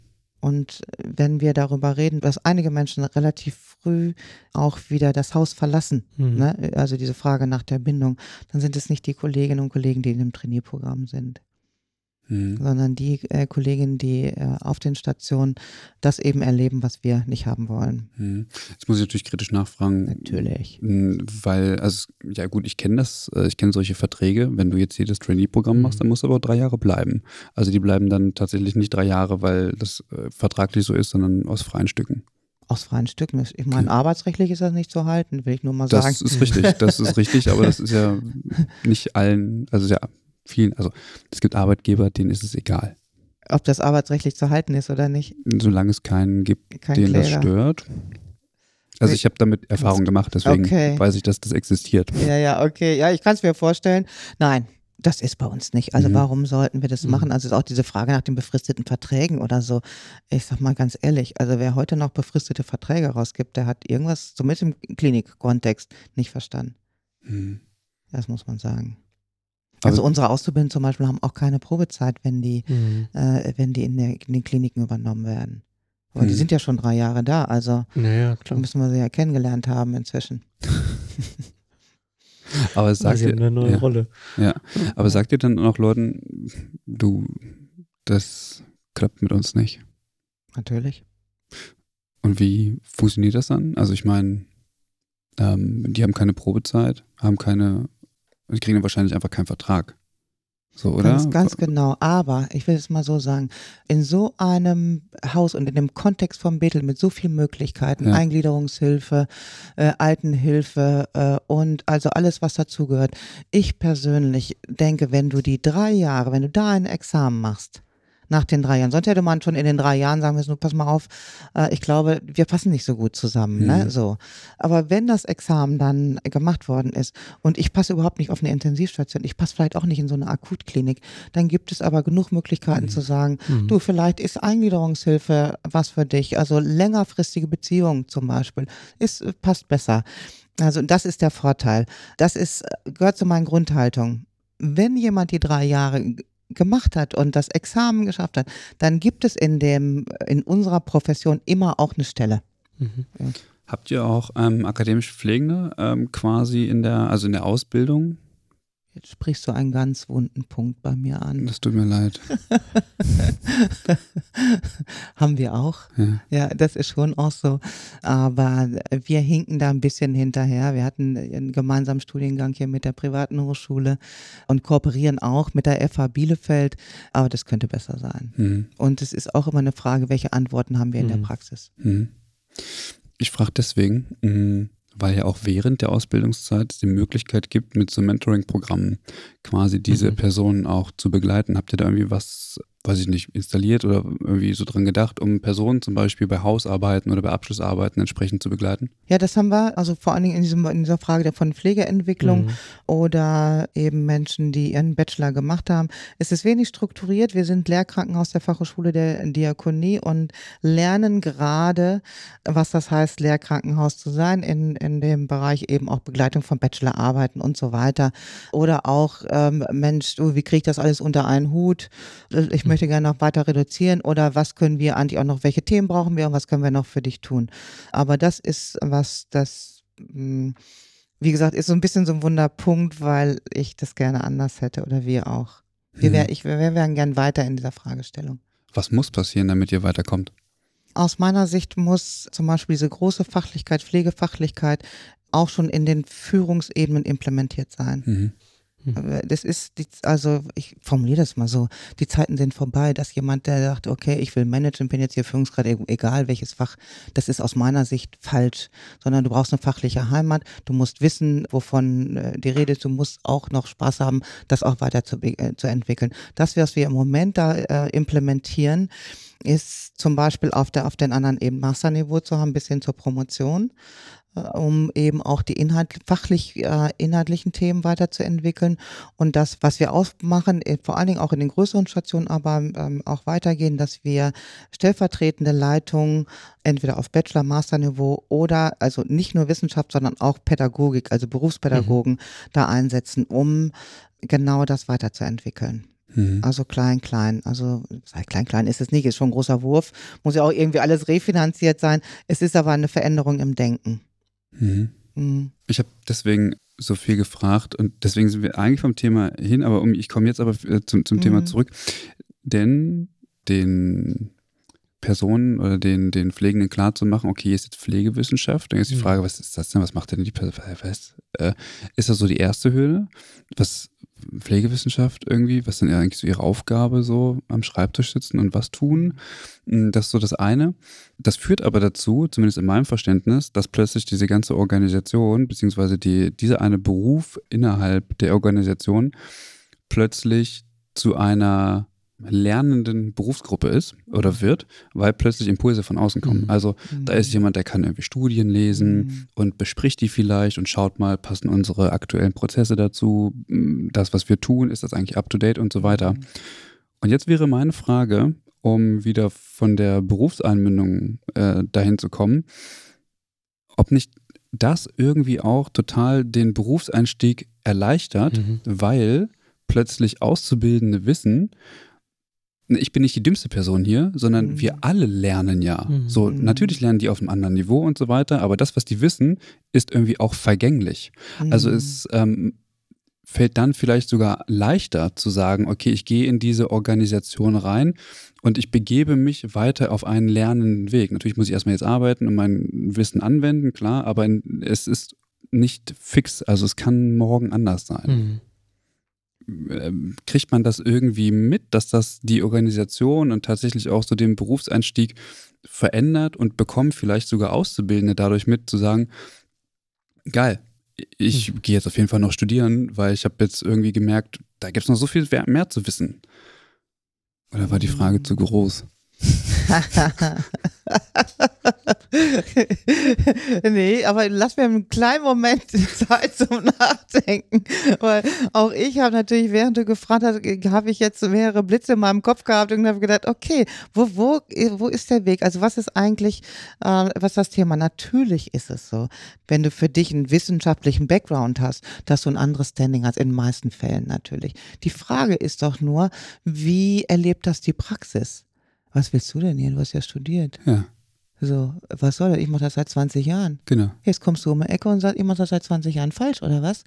Und wenn wir darüber reden, dass einige Menschen relativ früh auch wieder das Haus verlassen, mhm. ne? also diese Frage nach der Bindung, dann sind es nicht die Kolleginnen und Kollegen, die in dem Trainierprogramm sind mhm. sondern die äh, Kolleginnen, die äh, auf den Stationen das eben erleben, was wir nicht haben wollen. Mhm. Jetzt muss ich natürlich kritisch nachfragen. Natürlich. Weil, also, ja gut, ich kenne das, äh, ich kenne solche Verträge. Wenn du jetzt jedes Trainee-Programm machst, mhm. dann musst du aber drei Jahre bleiben. Also die bleiben dann tatsächlich nicht drei Jahre, weil das äh, vertraglich so ist, sondern aus freien Stücken aus freien Stücken. Ich meine, arbeitsrechtlich ist das nicht zu halten, will ich nur mal das sagen. Das ist richtig, das ist richtig, aber das ist ja <laughs> nicht allen, also ja vielen, also es gibt Arbeitgeber, denen ist es egal. Ob das arbeitsrechtlich zu halten ist oder nicht? Solange es keinen gibt, Kein den das stört. Also ich habe damit Erfahrung gemacht, deswegen okay. weiß ich, dass das existiert. Ja, ja, okay. Ja, ich kann es mir vorstellen. Nein, das ist bei uns nicht. Also mhm. warum sollten wir das mhm. machen? Also ist auch diese Frage nach den befristeten Verträgen oder so. Ich sag mal ganz ehrlich, also wer heute noch befristete Verträge rausgibt, der hat irgendwas, zumindest im Klinikkontext, nicht verstanden. Mhm. Das muss man sagen. Also unsere Auszubildenden zum Beispiel haben auch keine Probezeit, wenn die, mhm. äh, wenn die in, der, in, den Kliniken übernommen werden. Aber mhm. die sind ja schon drei Jahre da, also naja, müssen wir sie ja kennengelernt haben inzwischen. <laughs> aber sagt ihr, eine neue ja, Rolle. Ja, aber sagt ihr dann auch Leuten, du, das klappt mit uns nicht? Natürlich. Und wie funktioniert das dann? Also ich meine, ähm, die haben keine Probezeit, haben keine und die kriegen dann wahrscheinlich einfach keinen Vertrag. So, oder? Ganz, ganz genau. Aber ich will es mal so sagen, in so einem Haus und in dem Kontext von Bethel mit so vielen Möglichkeiten, ja. Eingliederungshilfe, äh, Altenhilfe äh, und also alles, was dazugehört. Ich persönlich denke, wenn du die drei Jahre, wenn du da ein Examen machst, nach den drei Jahren. Sonst hätte man schon in den drei Jahren sagen müssen, pass mal auf, äh, ich glaube, wir passen nicht so gut zusammen. Ne? Mhm. Ne? So. Aber wenn das Examen dann gemacht worden ist und ich passe überhaupt nicht auf eine Intensivstation, ich passe vielleicht auch nicht in so eine Akutklinik, dann gibt es aber genug Möglichkeiten mhm. zu sagen, mhm. du, vielleicht ist Eingliederungshilfe was für dich. Also längerfristige Beziehungen zum Beispiel, ist, passt besser. Also das ist der Vorteil. Das ist, gehört zu meinen Grundhaltungen. Wenn jemand die drei Jahre gemacht hat und das Examen geschafft hat, dann gibt es in dem in unserer Profession immer auch eine Stelle. Mhm. Ja. Habt ihr auch ähm, akademisch Pflegende ähm, quasi in der, also in der Ausbildung? Jetzt sprichst du einen ganz wunden Punkt bei mir an. Das tut mir leid. <laughs> Haben wir auch. Ja. ja. das ist schon auch so. Aber wir hinken da ein bisschen hinterher. Wir hatten einen gemeinsamen Studiengang hier mit der privaten Hochschule und kooperieren auch mit der FH Bielefeld. Aber das könnte besser sein. Mhm. Und es ist auch immer eine Frage, welche Antworten haben wir in mhm. der Praxis. Mhm. Ich frage deswegen, mm, weil ja auch während der Ausbildungszeit die Möglichkeit gibt, mit so Mentoring-Programmen quasi diese mhm. Personen auch zu begleiten. Habt ihr da irgendwie was weiß ich nicht, installiert oder irgendwie so dran gedacht, um Personen zum Beispiel bei Hausarbeiten oder bei Abschlussarbeiten entsprechend zu begleiten? Ja, das haben wir, also vor allen Dingen in, diesem, in dieser Frage von Pflegeentwicklung mhm. oder eben Menschen, die ihren Bachelor gemacht haben. Es ist wenig strukturiert. Wir sind Lehrkrankenhaus der Fachhochschule der Diakonie und lernen gerade, was das heißt, Lehrkrankenhaus zu sein, in, in dem Bereich eben auch Begleitung von Bachelorarbeiten und so weiter. Oder auch, ähm, Mensch, du, wie kriege ich das alles unter einen Hut? Ich möchte möchte gerne noch weiter reduzieren oder was können wir eigentlich auch noch, welche Themen brauchen wir und was können wir noch für dich tun. Aber das ist was, das, hm, wie gesagt, ist so ein bisschen so ein Wunderpunkt, weil ich das gerne anders hätte oder wir auch. Wir, wär, mhm. ich, wir wären gern weiter in dieser Fragestellung. Was muss passieren, damit ihr weiterkommt? Aus meiner Sicht muss zum Beispiel diese große Fachlichkeit, Pflegefachlichkeit auch schon in den Führungsebenen implementiert sein. Mhm. Hm. Das ist, die, also ich formuliere das mal so, die Zeiten sind vorbei, dass jemand, der sagt, okay, ich will managen, bin jetzt hier Führungsgrad, egal welches Fach, das ist aus meiner Sicht falsch, sondern du brauchst eine fachliche Heimat, du musst wissen, wovon äh, die Rede ist, du musst auch noch Spaß haben, das auch weiter zu, äh, zu entwickeln. Das, was wir im Moment da äh, implementieren, ist zum Beispiel auf der auf den anderen eben Masterniveau zu haben, bis hin zur Promotion. Äh, um eben auch die Inhalt, fachlich äh, inhaltlichen Themen weiterzuentwickeln und das, was wir ausmachen, äh, vor allen Dingen auch in den größeren Stationen, aber ähm, auch weitergehen, dass wir stellvertretende Leitungen entweder auf Bachelor, Master-Niveau oder also nicht nur Wissenschaft, sondern auch Pädagogik, also Berufspädagogen mhm. da einsetzen, um genau das weiterzuentwickeln. Mhm. Also klein, klein. Also klein, klein ist es nicht, ist schon ein großer Wurf. Muss ja auch irgendwie alles refinanziert sein. Es ist aber eine Veränderung im Denken. Mhm. Mhm. Ich habe deswegen so viel gefragt und deswegen sind wir eigentlich vom Thema hin, aber um, ich komme jetzt aber äh, zum, zum mhm. Thema zurück. Denn den Personen oder den, den Pflegenden klar zu machen, okay, ist jetzt Pflegewissenschaft, dann ist die mhm. Frage, was ist das denn, was macht denn die Person, äh, ist das so die erste Hürde? Was, Pflegewissenschaft irgendwie, was dann eigentlich so ihre Aufgabe so am Schreibtisch sitzen und was tun. Mm, das ist so das eine. Das führt aber dazu, zumindest in meinem Verständnis, dass plötzlich diese ganze Organisation, beziehungsweise die, dieser eine Beruf innerhalb der Organisation plötzlich zu einer lernenden Berufsgruppe ist oder wird, weil plötzlich Impulse von außen kommen. Mhm. Also da ist mhm. jemand, der kann irgendwie Studien lesen mhm. und bespricht die vielleicht und schaut mal, passen unsere aktuellen Prozesse dazu, das, was wir tun, ist das eigentlich up-to-date und so weiter. Mhm. Und jetzt wäre meine Frage, um wieder von der Berufseinbindung äh, dahin zu kommen, ob nicht das irgendwie auch total den Berufseinstieg erleichtert, mhm. weil plötzlich Auszubildende wissen, ich bin nicht die dümmste Person hier, sondern mhm. wir alle lernen ja. Mhm. So, natürlich lernen die auf einem anderen Niveau und so weiter, aber das, was die wissen, ist irgendwie auch vergänglich. Mhm. Also es ähm, fällt dann vielleicht sogar leichter zu sagen, okay, ich gehe in diese Organisation rein und ich begebe mich weiter auf einen lernenden Weg. Natürlich muss ich erstmal jetzt arbeiten und mein Wissen anwenden, klar, aber es ist nicht fix. Also es kann morgen anders sein. Ähm, kriegt man das irgendwie mit, dass das die Organisation und tatsächlich auch so den Berufseinstieg verändert und bekommt vielleicht sogar Auszubildende dadurch mit, zu sagen, geil, ich mhm. gehe jetzt auf jeden Fall noch studieren, weil ich habe jetzt irgendwie gemerkt, da gibt es noch so viel mehr zu wissen. Oder war die Frage zu groß? <laughs> nee, aber lass mir einen kleinen Moment Zeit zum Nachdenken. Weil auch ich habe natürlich, während du gefragt hast, habe ich jetzt mehrere Blitze in meinem Kopf gehabt und habe gedacht, okay, wo, wo, wo ist der Weg? Also was ist eigentlich, äh, was ist das Thema? Natürlich ist es so, wenn du für dich einen wissenschaftlichen Background hast, dass du ein anderes Standing hast, in den meisten Fällen natürlich. Die Frage ist doch nur, wie erlebt das die Praxis? Was willst du denn hier? Du hast ja studiert. Ja. So, was soll das? Ich mache das seit 20 Jahren. Genau. Jetzt kommst du um die Ecke und sagst, ich mache das seit 20 Jahren falsch, oder was?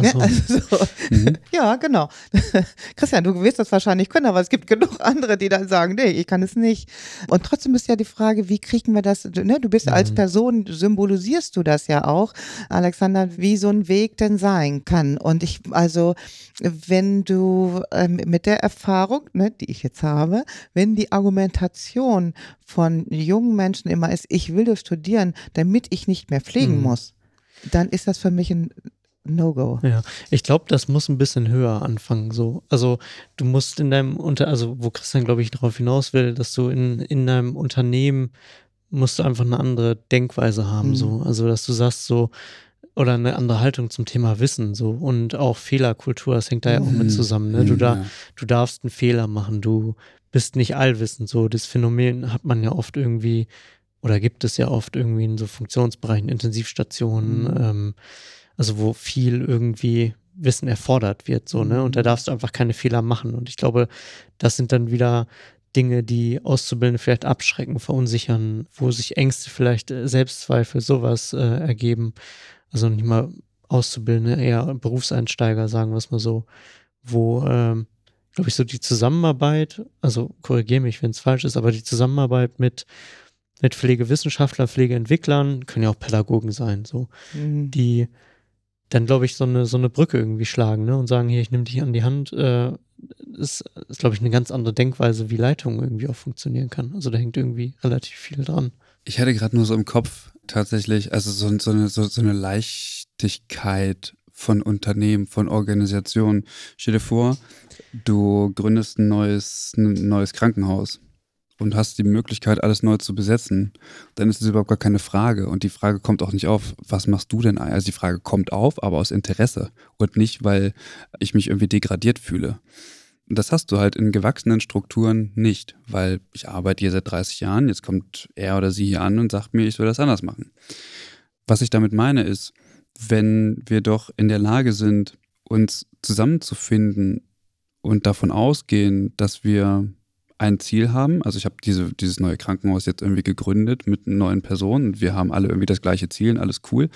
Ja, so. also so. Mhm. <laughs> ja, genau. <laughs> Christian, du wirst das wahrscheinlich können, aber es gibt genug andere, die dann sagen, nee, ich kann es nicht. Und trotzdem ist ja die Frage, wie kriegen wir das, ne? du bist Mhm. als Person, symbolisierst du das ja auch, Alexander, wie so ein Weg denn sein kann. Und ich, also, wenn du ähm, mit der Erfahrung, ne, die ich jetzt habe, wenn die Argumentation von jungen Menschen immer ist, ich will das studieren, damit ich nicht mehr pflegen Mhm. muss, dann ist das für mich ein No-Go. Ja, ich glaube, das muss ein bisschen höher anfangen. So, also du musst in deinem Unter, also wo Christian, glaube ich, darauf hinaus will, dass du in, in deinem Unternehmen musst du einfach eine andere Denkweise haben. Mhm. So, also dass du sagst so oder eine andere Haltung zum Thema Wissen so und auch Fehlerkultur. Das hängt da ja auch mit Mhm. zusammen. Ne? Du Mhm, da, du darfst einen Fehler machen. Du bist nicht allwissend. So das Phänomen hat man ja oft irgendwie oder gibt es ja oft irgendwie in so Funktionsbereichen, Intensivstationen. Mhm. Ähm, also wo viel irgendwie Wissen erfordert wird, so, ne? Und da darfst du einfach keine Fehler machen. Und ich glaube, das sind dann wieder Dinge, die Auszubildende vielleicht abschrecken, verunsichern, wo sich Ängste vielleicht, äh, Selbstzweifel, sowas äh, ergeben. Also nicht mal Auszubildende, eher Berufseinsteiger, sagen wir es mal so, wo, ähm, glaube ich, so die Zusammenarbeit, also korrigiere mich, wenn es falsch ist, aber die Zusammenarbeit mit, mit Pflegewissenschaftler, Pflegeentwicklern, können ja auch Pädagogen sein, so, Mhm. die dann, glaube ich, so eine, so eine Brücke irgendwie schlagen ne? und sagen, hier, ich nehme dich an die Hand. Äh, ist, ist glaube ich, eine ganz andere Denkweise, wie Leitung irgendwie auch funktionieren kann. Also da hängt irgendwie relativ viel dran. Ich hatte gerade nur so im Kopf tatsächlich, also so, so, eine, so, so eine Leichtigkeit von Unternehmen, von Organisationen. Stell dir vor, du gründest ein neues, ein neues Krankenhaus und hast die Möglichkeit, alles neu zu besetzen, dann ist es überhaupt gar keine Frage. Und die Frage kommt auch nicht auf, was machst du denn? Also die Frage kommt auf, aber aus Interesse und nicht, weil ich mich irgendwie degradiert fühle. Und das hast du halt in gewachsenen Strukturen nicht, weil ich arbeite hier seit 30 Jahren, jetzt kommt er oder sie hier an und sagt mir, ich soll das anders machen. Was ich damit meine ist, wenn wir doch in der Lage sind, uns zusammenzufinden und davon ausgehen, dass wir ein Ziel haben. Also ich habe diese, dieses neue Krankenhaus jetzt irgendwie gegründet mit neuen Personen wir haben alle irgendwie das gleiche Ziel und alles cool.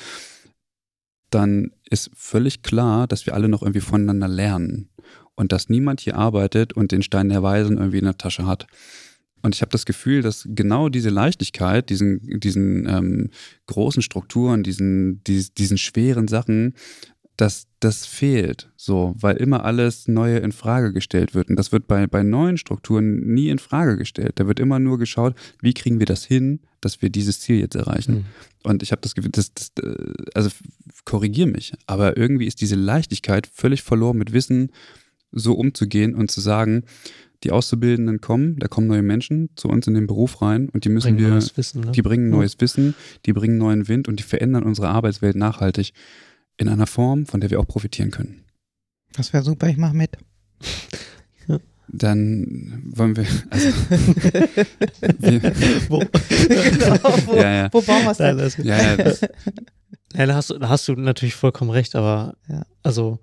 Dann ist völlig klar, dass wir alle noch irgendwie voneinander lernen und dass niemand hier arbeitet und den Stein der Weisen irgendwie in der Tasche hat. Und ich habe das Gefühl, dass genau diese Leichtigkeit, diesen, diesen ähm, großen Strukturen, diesen, dies, diesen schweren Sachen, dass das fehlt, so, weil immer alles Neue in Frage gestellt wird. Und das wird bei, bei neuen Strukturen nie in Frage gestellt. Da wird immer nur geschaut, wie kriegen wir das hin, dass wir dieses Ziel jetzt erreichen. Mhm. Und ich habe das Gefühl, das, das, äh, also korrigier mich, aber irgendwie ist diese Leichtigkeit völlig verloren mit Wissen, so umzugehen und zu sagen, die Auszubildenden kommen, da kommen neue Menschen zu uns in den Beruf rein und die müssen Bringen wir, neues Wissen, ne? die bringen neues Wissen, die bringen neuen Wind und die verändern unsere Arbeitswelt nachhaltig in einer Form, von der wir auch profitieren können. Das wäre super, ich mache mit. <laughs> Dann wollen wir, also, wir, <laughs> Wo, genau, wo, ja, ja, wo bauen wir es Nein, denn? das, ja, ja, das, <laughs> ja, da, hast, da hast du natürlich vollkommen recht, aber Ja. also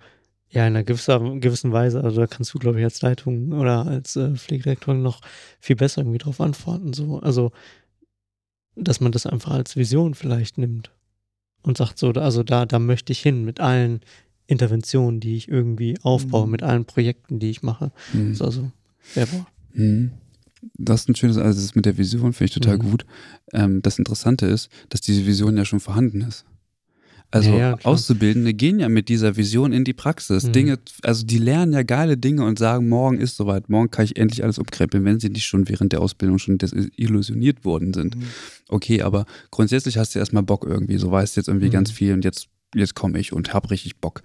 ja, in einer gewisser, gewissen Weise, also da kannst du, glaube ich, als Leitung oder als äh, Pflegedirektorin noch viel besser irgendwie drauf antworten. So. Also, dass man das einfach als Vision vielleicht nimmt und sagt so, also da, da möchte ich hin mit allen Interventionen, die ich irgendwie aufbaue, Mhm. mit allen Projekten, die ich mache. hm. Das ist also wärbar. Mhm. Das ist ein schönes, also das mit der Vision finde ich total Mhm. gut. Ähm, das Interessante ist, dass diese Vision ja schon vorhanden ist. Also Ja, ja. Auszubildende gehen ja mit dieser Vision in die Praxis. Mhm. Dinge, also die lernen ja geile Dinge und sagen, morgen ist soweit, morgen kann ich endlich alles umkrempeln, wenn sie nicht schon während der Ausbildung schon desillusioniert worden sind. Mhm. Okay, aber grundsätzlich hast du erstmal Bock irgendwie, so weißt jetzt irgendwie Mhm. ganz viel und jetzt, jetzt komme ich und hab richtig Bock.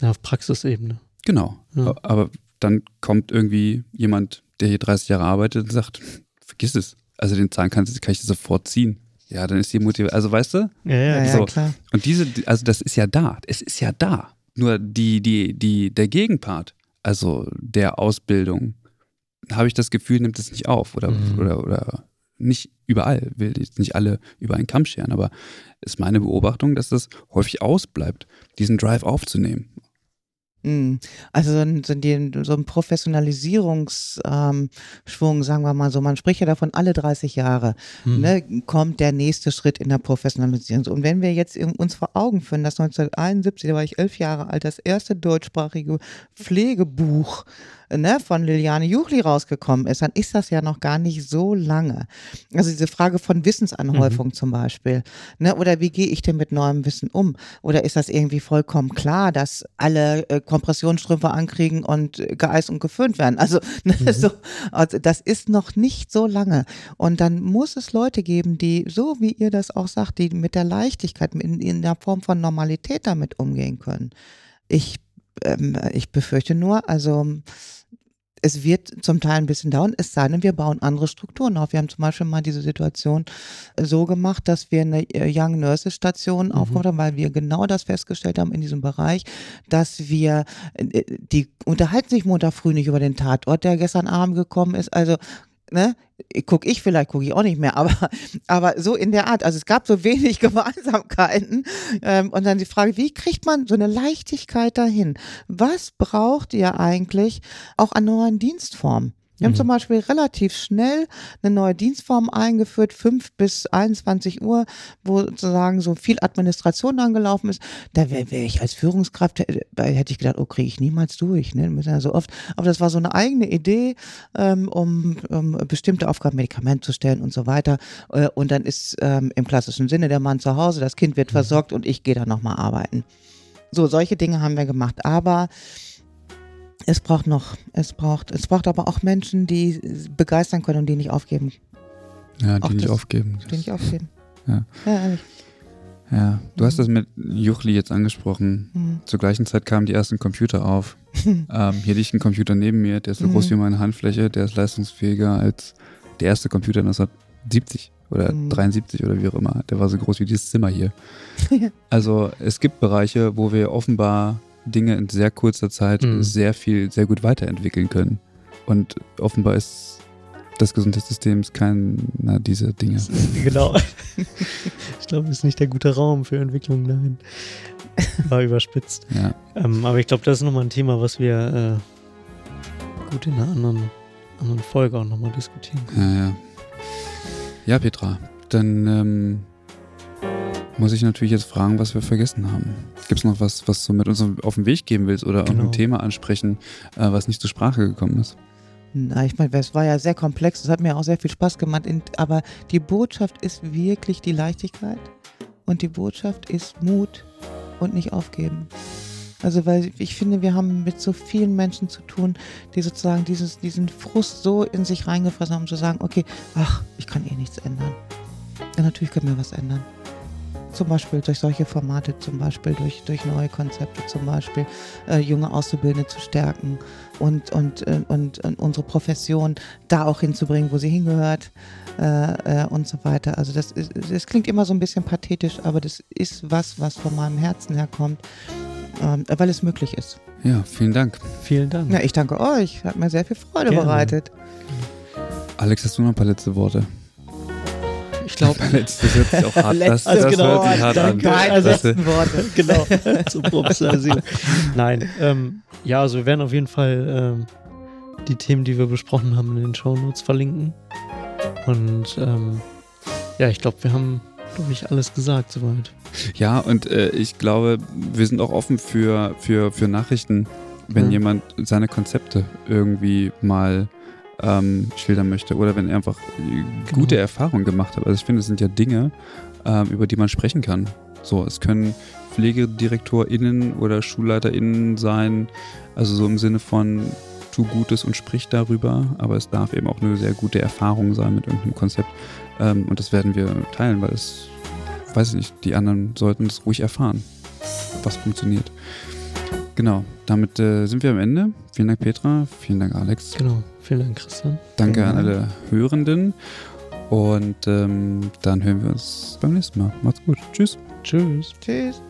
Ja, auf Praxisebene. Genau. Ja. Aber dann kommt irgendwie jemand, der hier 30 Jahre arbeitet und sagt, vergiss es. Also den Zahn kann, kann ich sofort ziehen. Ja, dann ist die Motivation, also weißt du? Ja, ja, ja, so. klar. Und diese, also das ist ja da. Es ist ja da. Nur die, die, die, der Gegenpart, also der Ausbildung, habe ich das Gefühl, nimmt es nicht auf oder, Mhm. oder, oder nicht überall, will jetzt nicht alle über einen Kamm scheren, aber ist meine Beobachtung, dass das häufig ausbleibt, diesen Drive aufzunehmen. Mm. Also so ein, so ein, so ein Professionalisierungsschwung, ähm, sagen wir mal so, man spricht ja davon alle 30 Jahre, Hm. ne, kommt der nächste Schritt in der Professionalisierung. Und wenn wir jetzt uns vor Augen führen, dass 1971, da war ich elf Jahre alt, das erste deutschsprachige Pflegebuch ne, von Liliane Juchli rausgekommen ist, dann ist das ja noch gar nicht so lange. Also diese Frage von Wissensanhäufung zum Beispiel. Ne, oder wie gehe ich denn mit neuem Wissen um? Oder ist das irgendwie vollkommen klar, dass alle äh, Kompressionsstrümpfe ankriegen und äh, geeist und geföhnt werden? Also, <laughs> ne, so, also das ist noch nicht so lange. Und dann muss es Leute geben, die, so wie ihr das auch sagt, die mit der Leichtigkeit, in, in der Form von Normalität damit umgehen können. Ich, ähm, ich befürchte nur, also es wird zum Teil ein bisschen dauern, es sei denn, wir bauen andere Strukturen auf. Wir haben zum Beispiel mal diese Situation so gemacht, dass wir eine äh, Young Nurses Station aufgebaut haben, weil wir genau das festgestellt haben in diesem Bereich, dass wir, äh, die unterhalten sich Montag früh nicht über den Tatort, der gestern Abend gekommen ist. Also, ne, gucke ich vielleicht, gucke ich auch nicht mehr, aber, <laughs> aber so in der Art. Also es gab so wenig <laughs> Gemeinsamkeiten. Ähm, und dann die Frage, wie kriegt man so eine Leichtigkeit dahin? Was braucht ihr eigentlich auch an neuen Dienstformen? Wir haben Mhm. zum Beispiel relativ schnell eine neue Dienstform eingeführt, 5 bis 21 Uhr, wo sozusagen so viel Administration angelaufen ist. Da wäre wär ich als Führungskraft, hätte, hätte ich gedacht, oh, kriege ich niemals durch, ne? Müssen ja so oft. Aber das war so eine eigene Idee, ähm, um, um bestimmte Aufgaben, Medikament zu stellen und so weiter. Äh, Und dann ist ähm, im klassischen Sinne der Mann zu Hause, das Kind wird versorgt und ich gehe dann nochmal arbeiten. So, solche Dinge haben wir gemacht. Aber es braucht noch, es braucht, es braucht aber auch Menschen, die begeistern können und die nicht aufgeben. Ja, die Auch nicht das- aufgeben. Die nicht aufgeben. Ja. Ja, ehrlich. Ja, du hast das mit Juchli jetzt angesprochen. Mhm. Zur gleichen Zeit kamen die ersten Computer auf. <laughs> ähm, hier liegt ein Computer neben mir, der ist so Mhm. groß wie meine Handfläche, der ist leistungsfähiger als der erste Computer 1970 oder Mhm. 73 oder wie auch immer. Der war so groß wie dieses Zimmer hier. <laughs> Also es gibt Bereiche, wo wir offenbar Dinge in sehr kurzer Zeit Mhm. sehr viel, sehr gut weiterentwickeln können. Und offenbar ist das Gesundheitssystem keiner dieser Dinge. <laughs> Genau. ich glaube, es ist nicht der gute Raum für Entwicklung, nein. War überspitzt. Ja. Ähm, aber ich glaube, das ist nochmal ein Thema, was wir äh, gut in einer anderen, anderen Folge auch nochmal diskutieren können. Ja, ja. Ja, Petra, dann ähm, muss ich natürlich jetzt fragen, was wir vergessen haben. Gibt es noch was, was du mit uns auf den Weg geben willst oder Genau. irgendein Thema ansprechen, äh, was nicht zur Sprache gekommen ist? Na, ich meine, es war ja sehr komplex, es hat mir auch sehr viel Spaß gemacht, aber die Botschaft ist wirklich die Leichtigkeit und die Botschaft ist Mut und nicht aufgeben. Also, weil ich finde, wir haben mit so vielen Menschen zu tun, die sozusagen dieses, diesen Frust so in sich reingefressen haben, zu sagen, okay, ach, ich kann eh nichts ändern. Ja, natürlich können wir was ändern. Zum Beispiel durch solche Formate, zum Beispiel durch, durch neue Konzepte, zum Beispiel äh, junge Auszubildende zu stärken und, und, äh, und, und unsere Profession da auch hinzubringen, wo sie hingehört äh, äh, und so weiter. Also das, ist, das klingt immer so ein bisschen pathetisch, aber das ist was, was von meinem Herzen herkommt, ähm, weil es möglich ist. Ja, vielen Dank. Vielen Dank. Ja, ich danke euch, hat mir sehr viel Freude Gerne. bereitet. Alex, hast du noch ein paar letzte Worte? Ich glaube, <laughs> Letzte, das hört sich auch hart, das, Letzte das genau, hört sich hart an. danke. Keine Also- letzten <laughs> Worte. genau, <laughs> zur Professionalisierung. Nein, ähm, ja, also wir werden auf jeden Fall ähm, die Themen, die wir besprochen haben, in den Shownotes verlinken. Und ähm, ja, ich glaube, wir haben, glaube ich, alles gesagt soweit. Ja, und äh, ich glaube, wir sind auch offen für, für, für Nachrichten, wenn Ja. jemand seine Konzepte irgendwie mal ähm, schildern möchte oder wenn er einfach gute Genau. Erfahrungen gemacht hat. Also ich finde, es sind ja Dinge, ähm, über die man sprechen kann. So, es können PflegedirektorInnen oder SchulleiterInnen sein, also so im Sinne von tu Gutes und sprich darüber, aber es darf eben auch eine sehr gute Erfahrung sein mit irgendeinem Konzept. Ähm, und das werden wir teilen, weil es, weiß ich nicht, die anderen sollten es ruhig erfahren, was funktioniert. Genau, damit äh, sind wir am Ende. Vielen Dank, Petra. Vielen Dank, Alex. Genau, vielen Dank, Christian. Danke an alle Hörenden. Und ähm, dann hören wir uns beim nächsten Mal. Macht's gut. Tschüss. Tschüss. Tschüss.